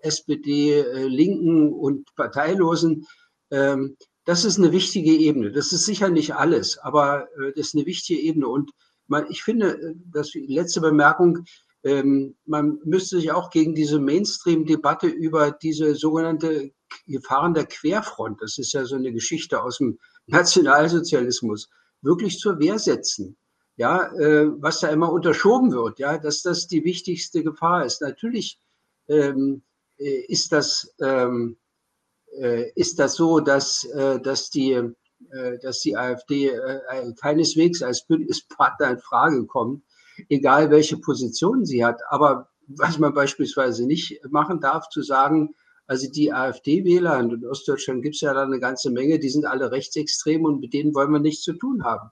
SPD, Linken und Parteilosen. Ähm, das ist eine wichtige Ebene. Das ist sicher nicht alles, aber äh, das ist eine wichtige Ebene. Und man, ich finde, äh, die letzte Bemerkung, ähm, man müsste sich auch gegen diese Mainstream-Debatte über diese sogenannte Gefahren der Querfront, das ist ja so eine Geschichte aus dem Nationalsozialismus, wirklich zur Wehr setzen. Ja, äh, was da immer unterschoben wird, ja, dass das die wichtigste Gefahr ist. Natürlich ähm, äh, ist das ähm, äh, ist das so, dass, äh, dass, die, äh, dass die AfD keineswegs als Bündnispartner in Frage kommt, egal welche Position sie hat. Aber was man beispielsweise nicht machen darf, zu sagen, also die AfD-Wähler, in Ostdeutschland gibt es ja da eine ganze Menge, die sind alle rechtsextrem und mit denen wollen wir nichts zu tun haben.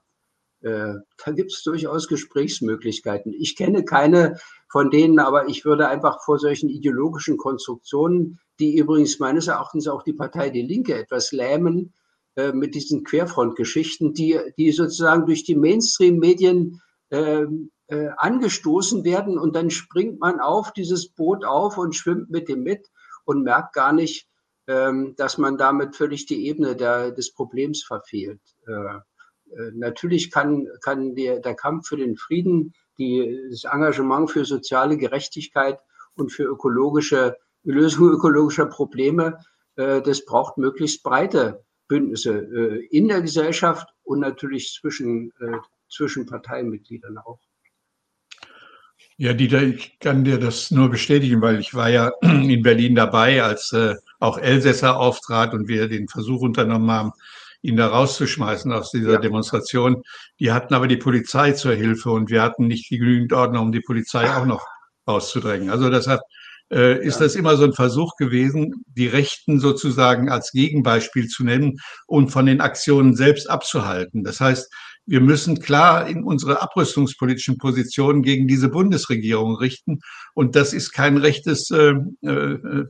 Äh, da gibt es durchaus Gesprächsmöglichkeiten. Ich kenne keine von denen, aber ich würde einfach vor solchen ideologischen Konstruktionen, die übrigens meines Erachtens auch die Partei Die Linke etwas lähmen, äh, mit diesen Querfrontgeschichten, die, die sozusagen durch die Mainstream-Medien äh, äh, angestoßen werden und dann springt man auf dieses Boot auf und schwimmt mit dem mit und merkt gar nicht, ähm, dass man damit völlig die Ebene der, des Problems verfehlt. Äh, äh, natürlich kann, kann der, der Kampf für den Frieden, die, das Engagement für soziale Gerechtigkeit und für ökologische Lösung ökologischer Probleme, äh, das braucht möglichst breite Bündnisse äh, in der Gesellschaft und natürlich zwischen, äh, zwischen Parteimitgliedern auch. Ja, Dieter, ich kann dir das nur bestätigen, weil ich war ja in Berlin dabei, als auch Elsässer auftrat und wir den Versuch unternommen haben, ihn da rauszuschmeißen aus dieser ja. Demonstration. Die hatten aber die Polizei zur Hilfe und wir hatten nicht genügend Ordner, um die Polizei auch noch rauszudrängen. Also deshalb äh, ist ja. das immer so ein Versuch gewesen, die Rechten sozusagen als Gegenbeispiel zu nennen und von den Aktionen selbst abzuhalten. Das heißt, wir müssen klar in unsere abrüstungspolitischen Positionen gegen diese Bundesregierung richten. Und das ist kein rechtes, äh, äh,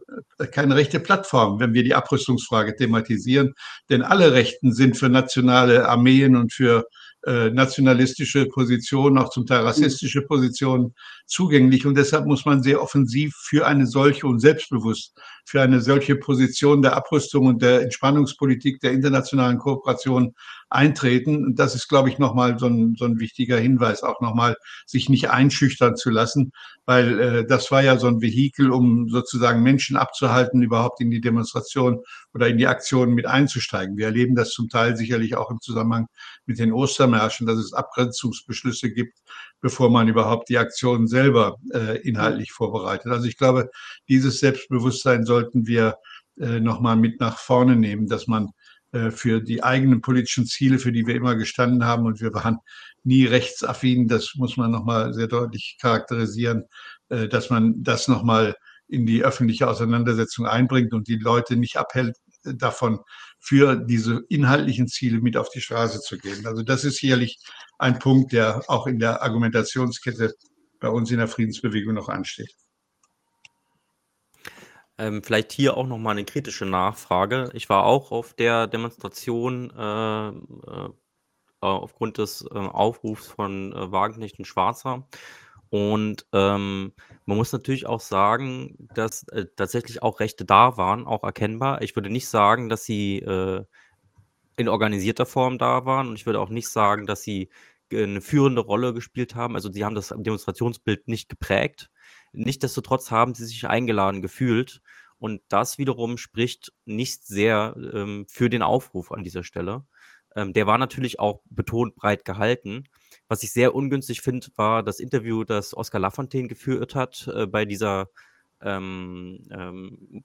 keine rechte Plattform, wenn wir die Abrüstungsfrage thematisieren. Denn alle Rechten sind für nationale Armeen und für äh, nationalistische Positionen, auch zum Teil rassistische Positionen zugänglich. Und deshalb muss man sehr offensiv für eine solche und selbstbewusst für eine solche Position der Abrüstung und der Entspannungspolitik der internationalen Kooperation eintreten. Und das ist, glaube ich, nochmal so ein, so ein wichtiger Hinweis, auch nochmal sich nicht einschüchtern zu lassen, weil äh, das war ja so ein Vehikel, um sozusagen Menschen abzuhalten, überhaupt in die Demonstration oder in die Aktionen mit einzusteigen. Wir erleben das zum Teil sicherlich auch im Zusammenhang mit den Ostermärschen, dass es Abgrenzungsbeschlüsse gibt, bevor man überhaupt die Aktionen selber äh, inhaltlich vorbereitet. Also ich glaube, dieses Selbstbewusstsein sollten wir äh, nochmal mit nach vorne nehmen, dass man für die eigenen politischen Ziele, für die wir immer gestanden haben. Und wir waren nie rechtsaffin. Das muss man nochmal sehr deutlich charakterisieren, äh, dass man das nochmal in die öffentliche Auseinandersetzung einbringt und die Leute nicht abhält äh, davon, für diese inhaltlichen Ziele mit auf die Straße zu gehen. Also das ist sicherlich ein Punkt, der auch in der Argumentationskette bei uns in der Friedensbewegung noch ansteht. Ähm, vielleicht hier auch noch mal eine kritische Nachfrage. Ich war auch auf der Demonstration äh, äh, aufgrund des äh, Aufrufs von äh, Wagenknecht und Schwarzer. Und ähm, man muss natürlich auch sagen, dass äh, tatsächlich auch Rechte da waren, auch erkennbar. Ich würde nicht sagen, dass sie äh, in organisierter Form da waren. Und ich würde auch nicht sagen, dass sie eine führende Rolle gespielt haben. Also sie haben das Demonstrationsbild nicht geprägt. Nichtsdestotrotz haben sie sich eingeladen gefühlt und das wiederum spricht nicht sehr ähm, für den Aufruf an dieser Stelle. Ähm, der war natürlich auch betont breit gehalten. Was ich sehr ungünstig finde, war das Interview, das Oskar Lafontaine geführt hat äh, bei dieser ähm, ähm,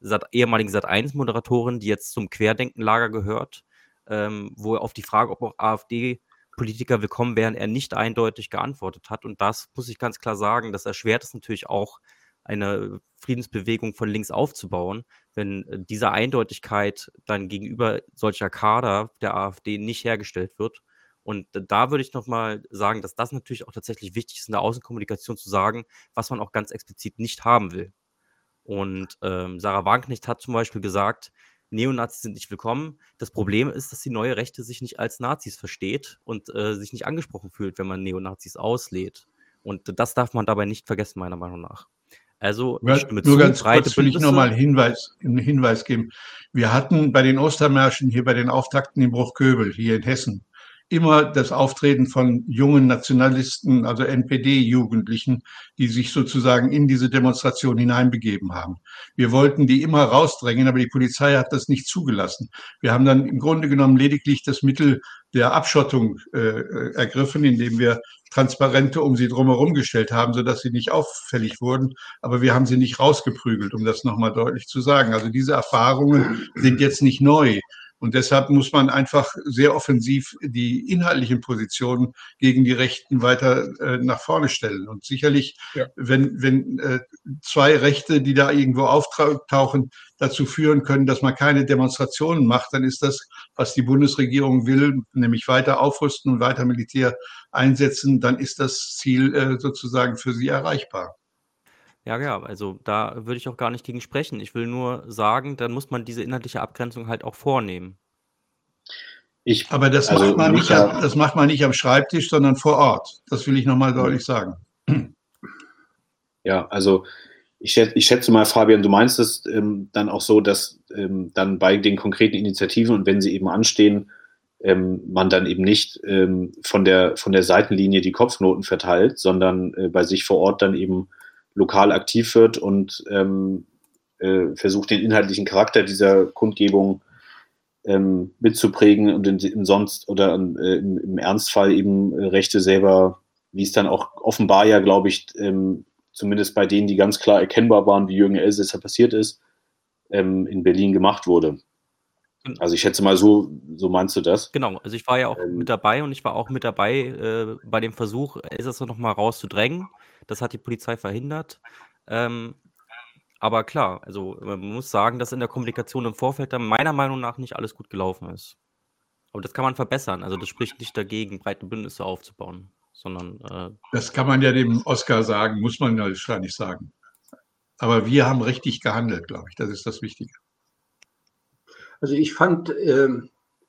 Sat ehemaligen Sat1-Moderatorin, die jetzt zum Querdenkenlager gehört, ähm, wo er auf die Frage, ob auch AfD Politiker willkommen wären, er nicht eindeutig geantwortet hat. Und das muss ich ganz klar sagen, das erschwert es natürlich auch eine Friedensbewegung von links aufzubauen, wenn äh, diese Eindeutigkeit dann gegenüber solcher Kader der AfD nicht hergestellt wird. Und da würde ich nochmal sagen, dass das natürlich auch tatsächlich wichtig ist, in der Außenkommunikation zu sagen, was man auch ganz explizit nicht haben will. Und ähm, Sarah Wagenknecht hat zum Beispiel gesagt, Neonazis sind nicht willkommen. Das Problem ist, dass die neue Rechte sich nicht als Nazis versteht und äh, sich nicht angesprochen fühlt, wenn man Neonazis auslädt. Und das darf man dabei nicht vergessen, meiner Meinung nach. Also nur, nur zu, ganz kurz will ich nochmal einen Hinweis, einen Hinweis geben. Wir hatten bei den Ostermärschen hier bei den Auftakten in Bruchköbel hier in Hessen immer das Auftreten von jungen Nationalisten, also NPD-Jugendlichen, die sich sozusagen in diese Demonstration hineinbegeben haben. Wir wollten die immer rausdrängen, aber die Polizei hat das nicht zugelassen. Wir haben dann im Grunde genommen lediglich das Mittel der Abschottung äh, ergriffen, indem wir Transparente um sie drumherum gestellt haben, sodass sie nicht auffällig wurden. Aber wir haben sie nicht rausgeprügelt, um das nochmal deutlich zu sagen. Also diese Erfahrungen sind jetzt nicht neu. Und deshalb muss man einfach sehr offensiv die inhaltlichen Positionen gegen die Rechten weiter äh, nach vorne stellen. Und sicherlich, ja. wenn, wenn äh, zwei Rechte, die da irgendwo auftauchen, dazu führen können, dass man keine Demonstrationen macht, dann ist das, was die Bundesregierung will, nämlich weiter aufrüsten und weiter Militär einsetzen, dann ist das Ziel äh, sozusagen für sie erreichbar. Ja, ja, also da würde ich auch gar nicht gegen sprechen. Ich will nur sagen, dann muss man diese inhaltliche Abgrenzung halt auch vornehmen. Ich, Aber das, also macht man nicht, ja, das macht man nicht am Schreibtisch, sondern vor Ort. Das will ich nochmal deutlich sagen. Ja, also ich schätze, ich schätze mal, Fabian, du meinst es ähm, dann auch so, dass ähm, dann bei den konkreten Initiativen und wenn sie eben anstehen, ähm, man dann eben nicht ähm, von, der, von der Seitenlinie die Kopfnoten verteilt, sondern äh, bei sich vor Ort dann eben lokal aktiv wird und ähm, äh, versucht, den inhaltlichen Charakter dieser Kundgebung ähm, mitzuprägen und in, in sonst oder äh, im, im, Ernstfall eben äh, Rechte selber, wie es dann auch offenbar ja, glaube ich, ähm, zumindest bei denen, die ganz klar erkennbar waren, wie Jürgen Elsässer passiert ist, ähm, in Berlin gemacht wurde. Also ich schätze mal, so, so meinst du das? Genau, also ich war ja auch ähm, mit dabei und ich war auch mit dabei äh, bei dem Versuch, Elsässer nochmal rauszudrängen. Das hat die Polizei verhindert. Ähm, aber klar, also man muss sagen, dass in der Kommunikation im Vorfeld dann meiner Meinung nach nicht alles gut gelaufen ist. Aber das kann man verbessern. Also das spricht nicht dagegen, breite Bündnisse aufzubauen, sondern. Äh, das kann man ja dem Oscar sagen, muss man ja wahrscheinlich sagen. Aber wir haben richtig gehandelt, glaube ich. Das ist das Wichtige. Also ich fand, äh,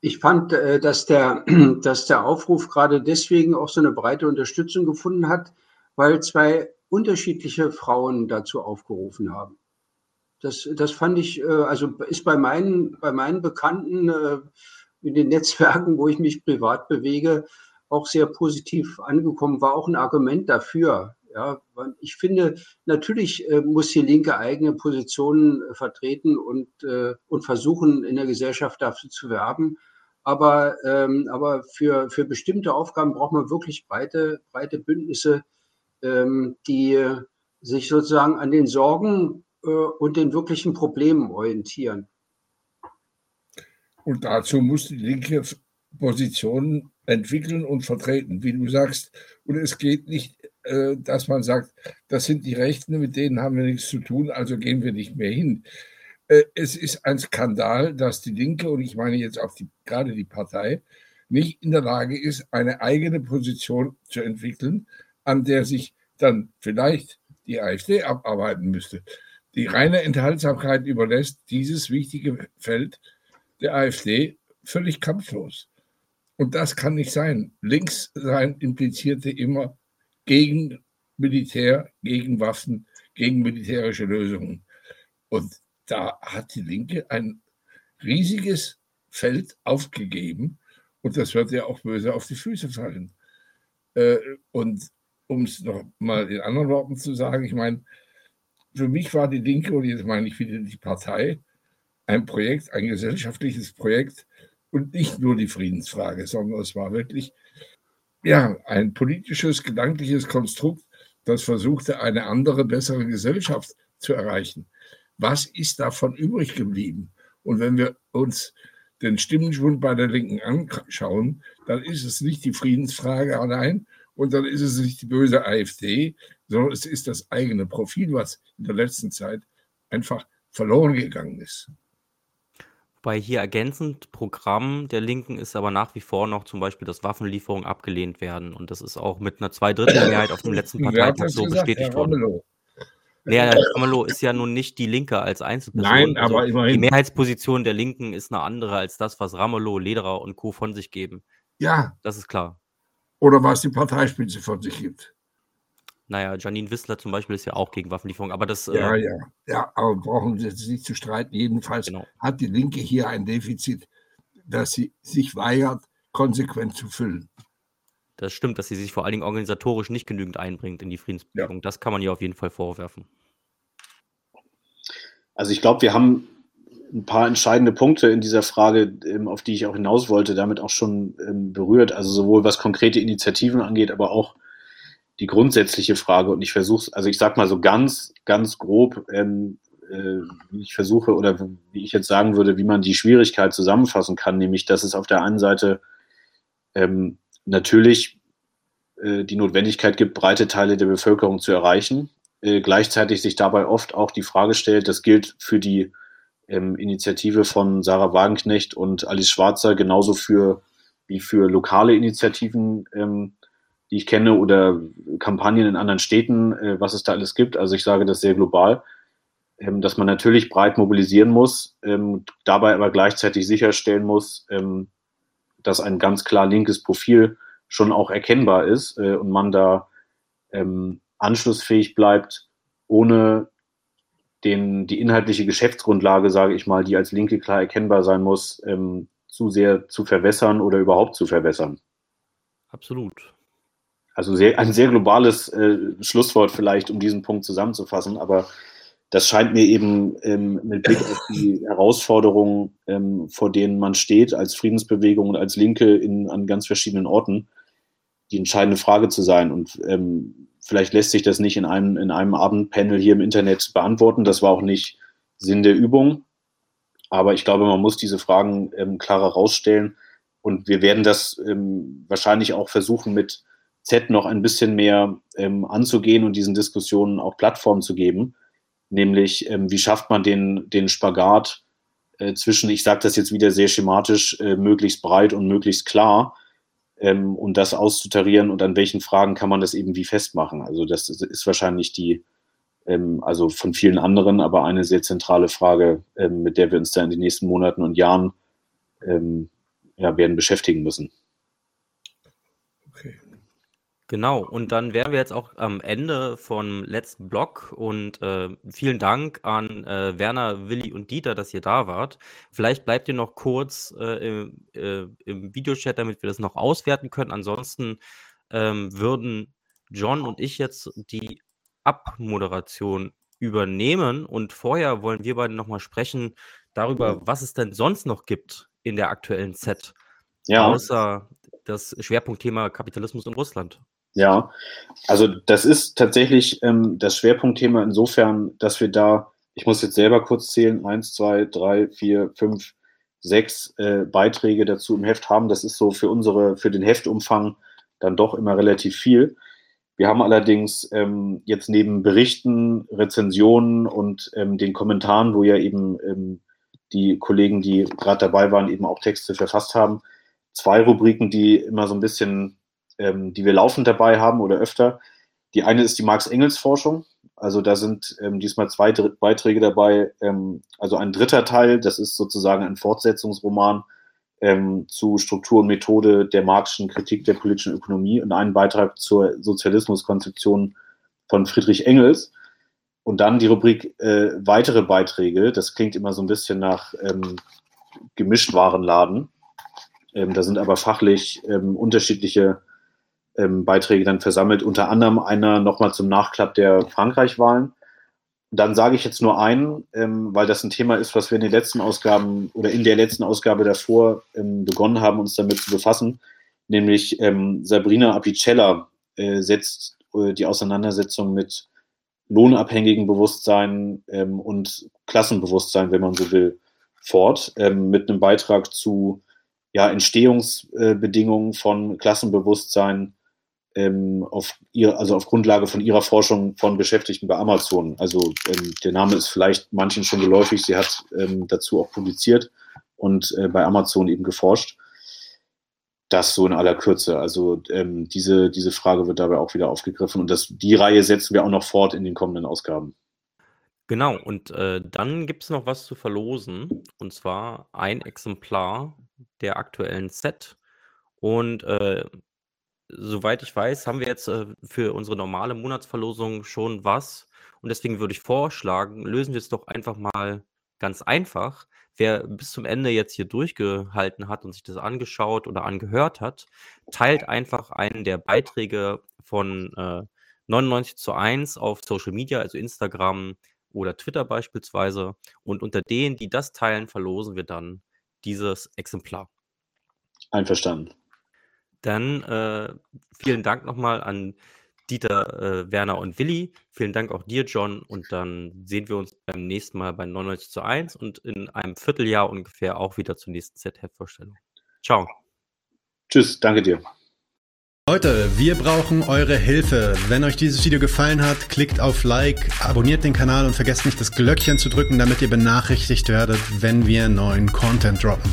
ich fand, äh, dass der, dass der Aufruf gerade deswegen auch so eine breite Unterstützung gefunden hat, weil zwei unterschiedliche Frauen dazu aufgerufen haben. Das, das fand ich, äh, also ist bei meinen, bei meinen Bekannten äh, in den Netzwerken, wo ich mich privat bewege, auch sehr positiv angekommen, war auch ein Argument dafür. Ja, ich finde, natürlich äh, muss die Linke eigene Positionen vertreten und, und versuchen, in der Gesellschaft dafür zu werben. Aber, ähm, aber für, für bestimmte Aufgaben braucht man wirklich breite, breite Bündnisse, ähm, die sich sozusagen an den Sorgen äh, und den wirklichen Problemen orientieren. Und dazu muss die linke Position entwickeln und vertreten, wie du sagst. Und es geht nicht, äh, dass man sagt, das sind die Rechten, mit denen haben wir nichts zu tun, also gehen wir nicht mehr hin. Äh, es ist ein Skandal, dass die Linke, und ich meine jetzt auch die, gerade die Partei, nicht in der Lage ist, eine eigene Position zu entwickeln, an der sich dann vielleicht die AfD abarbeiten müsste. Die reine Enthaltsamkeit überlässt dieses wichtige Feld der AfD völlig kampflos. Und das kann nicht sein. Links sein implizierte immer gegen Militär, gegen Waffen, gegen militärische Lösungen. Und da hat die Linke ein riesiges Feld aufgegeben und das wird ja auch böse auf die Füße fallen. Äh, und um es noch mal in anderen Worten zu sagen, ich meine, für mich war die Linke, und jetzt meine ich wieder die Partei, ein Projekt, ein gesellschaftliches Projekt und nicht nur die Friedensfrage, sondern es war wirklich ja, ein politisches, gedankliches Konstrukt, das versuchte, eine andere, bessere Gesellschaft zu erreichen. Was ist davon übrig geblieben? Und wenn wir uns den Stimmenschwund bei der Linken anschauen, dann ist es nicht die Friedensfrage allein, und dann ist es nicht die böse AfD, sondern es ist das eigene Profil, was in der letzten Zeit einfach verloren gegangen ist. Bei hier ergänzend Programm der Linken ist aber nach wie vor noch zum Beispiel, dass Waffenlieferungen abgelehnt werden. Und das ist auch mit einer Zweidrittelmehrheit auf dem letzten Parteitag so gesagt, bestätigt worden. Herr Ramelow ist ja nun nicht die Linke als Einzelperson. Nein, also aber immerhin. Die Mehrheitsposition der Linken ist eine andere als das, was Ramelow, Lederer und Co. von sich geben. Ja. Das ist klar. Oder was die Parteispitze von sich gibt. Naja, Janine Wissler zum Beispiel ist ja auch gegen Waffenlieferung, aber das. Ja, äh, ja, ja, aber brauchen wir jetzt nicht zu streiten. Jedenfalls genau. hat die Linke hier ein Defizit, das sie sich weigert, konsequent zu füllen. Das stimmt, dass sie sich vor allen Dingen organisatorisch nicht genügend einbringt in die Friedensbewegung. Ja. Das kann man ihr auf jeden Fall vorwerfen. Also ich glaube, wir haben ein paar entscheidende Punkte in dieser Frage, ähm, auf die ich auch hinaus wollte, damit auch schon ähm, berührt. Also sowohl was konkrete Initiativen angeht, aber auch die grundsätzliche Frage. Und ich versuche, also ich sage mal so ganz, ganz grob, ähm, äh, wie ich versuche oder wie ich jetzt sagen würde, wie man die Schwierigkeit zusammenfassen kann, nämlich, dass es auf der einen Seite natürlich äh, die Notwendigkeit gibt, breite Teile der Bevölkerung zu erreichen. Äh, gleichzeitig sich dabei oft auch die Frage stellt, das gilt für die ähm, Initiative von Sarah Wagenknecht und Alice Schwarzer genauso für wie für lokale Initiativen, ähm, die ich kenne oder Kampagnen in anderen Städten, äh, was es da alles gibt. Also ich sage das sehr global, ähm, dass man natürlich breit mobilisieren muss, ähm, dabei aber gleichzeitig sicherstellen muss, ähm, dass ein ganz klar linkes Profil schon auch erkennbar ist äh, und man da ähm, anschlussfähig bleibt, ohne den, die inhaltliche Geschäftsgrundlage, sage ich mal, die als Linke klar erkennbar sein muss, ähm, zu sehr zu verwässern oder überhaupt zu verwässern. Absolut. Also sehr, ein sehr globales äh, Schlusswort vielleicht, um diesen Punkt zusammenzufassen, aber das scheint mir eben ähm, mit Blick auf die Herausforderungen, ähm, vor denen man steht, als Friedensbewegung und als Linke in, an ganz verschiedenen Orten, die entscheidende Frage zu sein. Und ähm, vielleicht lässt sich das nicht in einem, in einem Abendpanel hier im Internet beantworten. Das war auch nicht Sinn der Übung. Aber ich glaube, man muss diese Fragen ähm, klarer rausstellen. Und wir werden das ähm, wahrscheinlich auch versuchen, mit Z noch ein bisschen mehr ähm, anzugehen und diesen Diskussionen auch Plattform zu geben. Nämlich, ähm, wie schafft man den, den Spagat äh, zwischen, ich sage das jetzt wieder sehr schematisch, äh, möglichst breit und möglichst klar ähm, und das auszutarieren und an welchen Fragen kann man das eben wie festmachen. Also das ist wahrscheinlich die, ähm, also von vielen anderen, aber eine sehr zentrale Frage, ähm, mit der wir uns da in den nächsten Monaten und Jahren ähm, ja, werden beschäftigen müssen. Genau, und dann wären wir jetzt auch am Ende vom letzten Blog und äh, vielen Dank an äh, Werner, Willi und Dieter, dass ihr da wart. Vielleicht bleibt ihr noch kurz äh, im, äh, im Videochat, damit wir das noch auswerten können. Ansonsten ähm, würden John und ich jetzt die Abmoderation übernehmen und vorher wollen wir beide nochmal sprechen darüber, was es denn sonst noch gibt in der aktuellen Set, Ja. außer das Schwerpunktthema Kapitalismus in Russland. Ja, also das ist tatsächlich ähm, das Schwerpunktthema insofern, dass wir da, ich muss jetzt selber kurz zählen, eins, zwei, drei, vier, fünf, sechs äh, Beiträge dazu im Heft haben. Das ist so für unsere, für den Heftumfang dann doch immer relativ viel. Wir haben allerdings ähm, jetzt neben Berichten, Rezensionen und ähm, den Kommentaren, wo ja eben ähm, die Kollegen, die gerade dabei waren, eben auch Texte verfasst haben, zwei Rubriken, die immer so ein bisschen ähm, die wir laufend dabei haben oder öfter. Die eine ist die Marx-Engels-Forschung. Also da sind ähm, diesmal zwei Dr Beiträge dabei. Ähm, also ein dritter Teil, das ist sozusagen ein Fortsetzungsroman ähm, zu Struktur und Methode der marxischen Kritik der politischen Ökonomie und einen Beitrag zur Sozialismuskonzeption von Friedrich Engels. Und dann die Rubrik äh, weitere Beiträge. Das klingt immer so ein bisschen nach ähm, Gemischtwarenladen. Ähm, da sind aber fachlich ähm, unterschiedliche ähm, Beiträge dann versammelt, unter anderem einer nochmal zum Nachklapp der Frankreich-Wahlen. Dann sage ich jetzt nur einen, ähm, weil das ein Thema ist, was wir in den letzten Ausgaben oder in der letzten Ausgabe davor ähm, begonnen haben, uns damit zu befassen, nämlich ähm, Sabrina Apicella äh, setzt äh, die Auseinandersetzung mit lohnabhängigen Bewusstsein ähm, und Klassenbewusstsein, wenn man so will, fort, ähm, mit einem Beitrag zu ja, Entstehungsbedingungen von Klassenbewusstsein ähm, auf ihr, also auf Grundlage von ihrer Forschung von Beschäftigten bei Amazon. Also ähm, der Name ist vielleicht manchen schon geläufig. Sie hat ähm, dazu auch publiziert und äh, bei Amazon eben geforscht. Das so in aller Kürze. Also ähm, diese, diese Frage wird dabei auch wieder aufgegriffen und das, die Reihe setzen wir auch noch fort in den kommenden Ausgaben. Genau, und äh, dann gibt es noch was zu verlosen, und zwar ein Exemplar der aktuellen Set. Und äh, soweit ich weiß, haben wir jetzt äh, für unsere normale Monatsverlosung schon was. Und deswegen würde ich vorschlagen, lösen wir es doch einfach mal ganz einfach. Wer bis zum Ende jetzt hier durchgehalten hat und sich das angeschaut oder angehört hat, teilt einfach einen der Beiträge von äh, 99 zu 1 auf Social Media, also Instagram oder Twitter beispielsweise. Und unter denen, die das teilen, verlosen wir dann dieses Exemplar. Einverstanden. Dann äh, vielen Dank nochmal an Dieter, äh, Werner und Willi. Vielen Dank auch dir, John. Und dann sehen wir uns beim nächsten Mal bei 99 zu 1 und in einem Vierteljahr ungefähr auch wieder zur nächsten Z-Head-Vorstellung. Ciao. Tschüss, danke dir. Leute, wir brauchen eure Hilfe. Wenn euch dieses Video gefallen hat, klickt auf Like, abonniert den Kanal und vergesst nicht das Glöckchen zu drücken, damit ihr benachrichtigt werdet, wenn wir neuen Content droppen.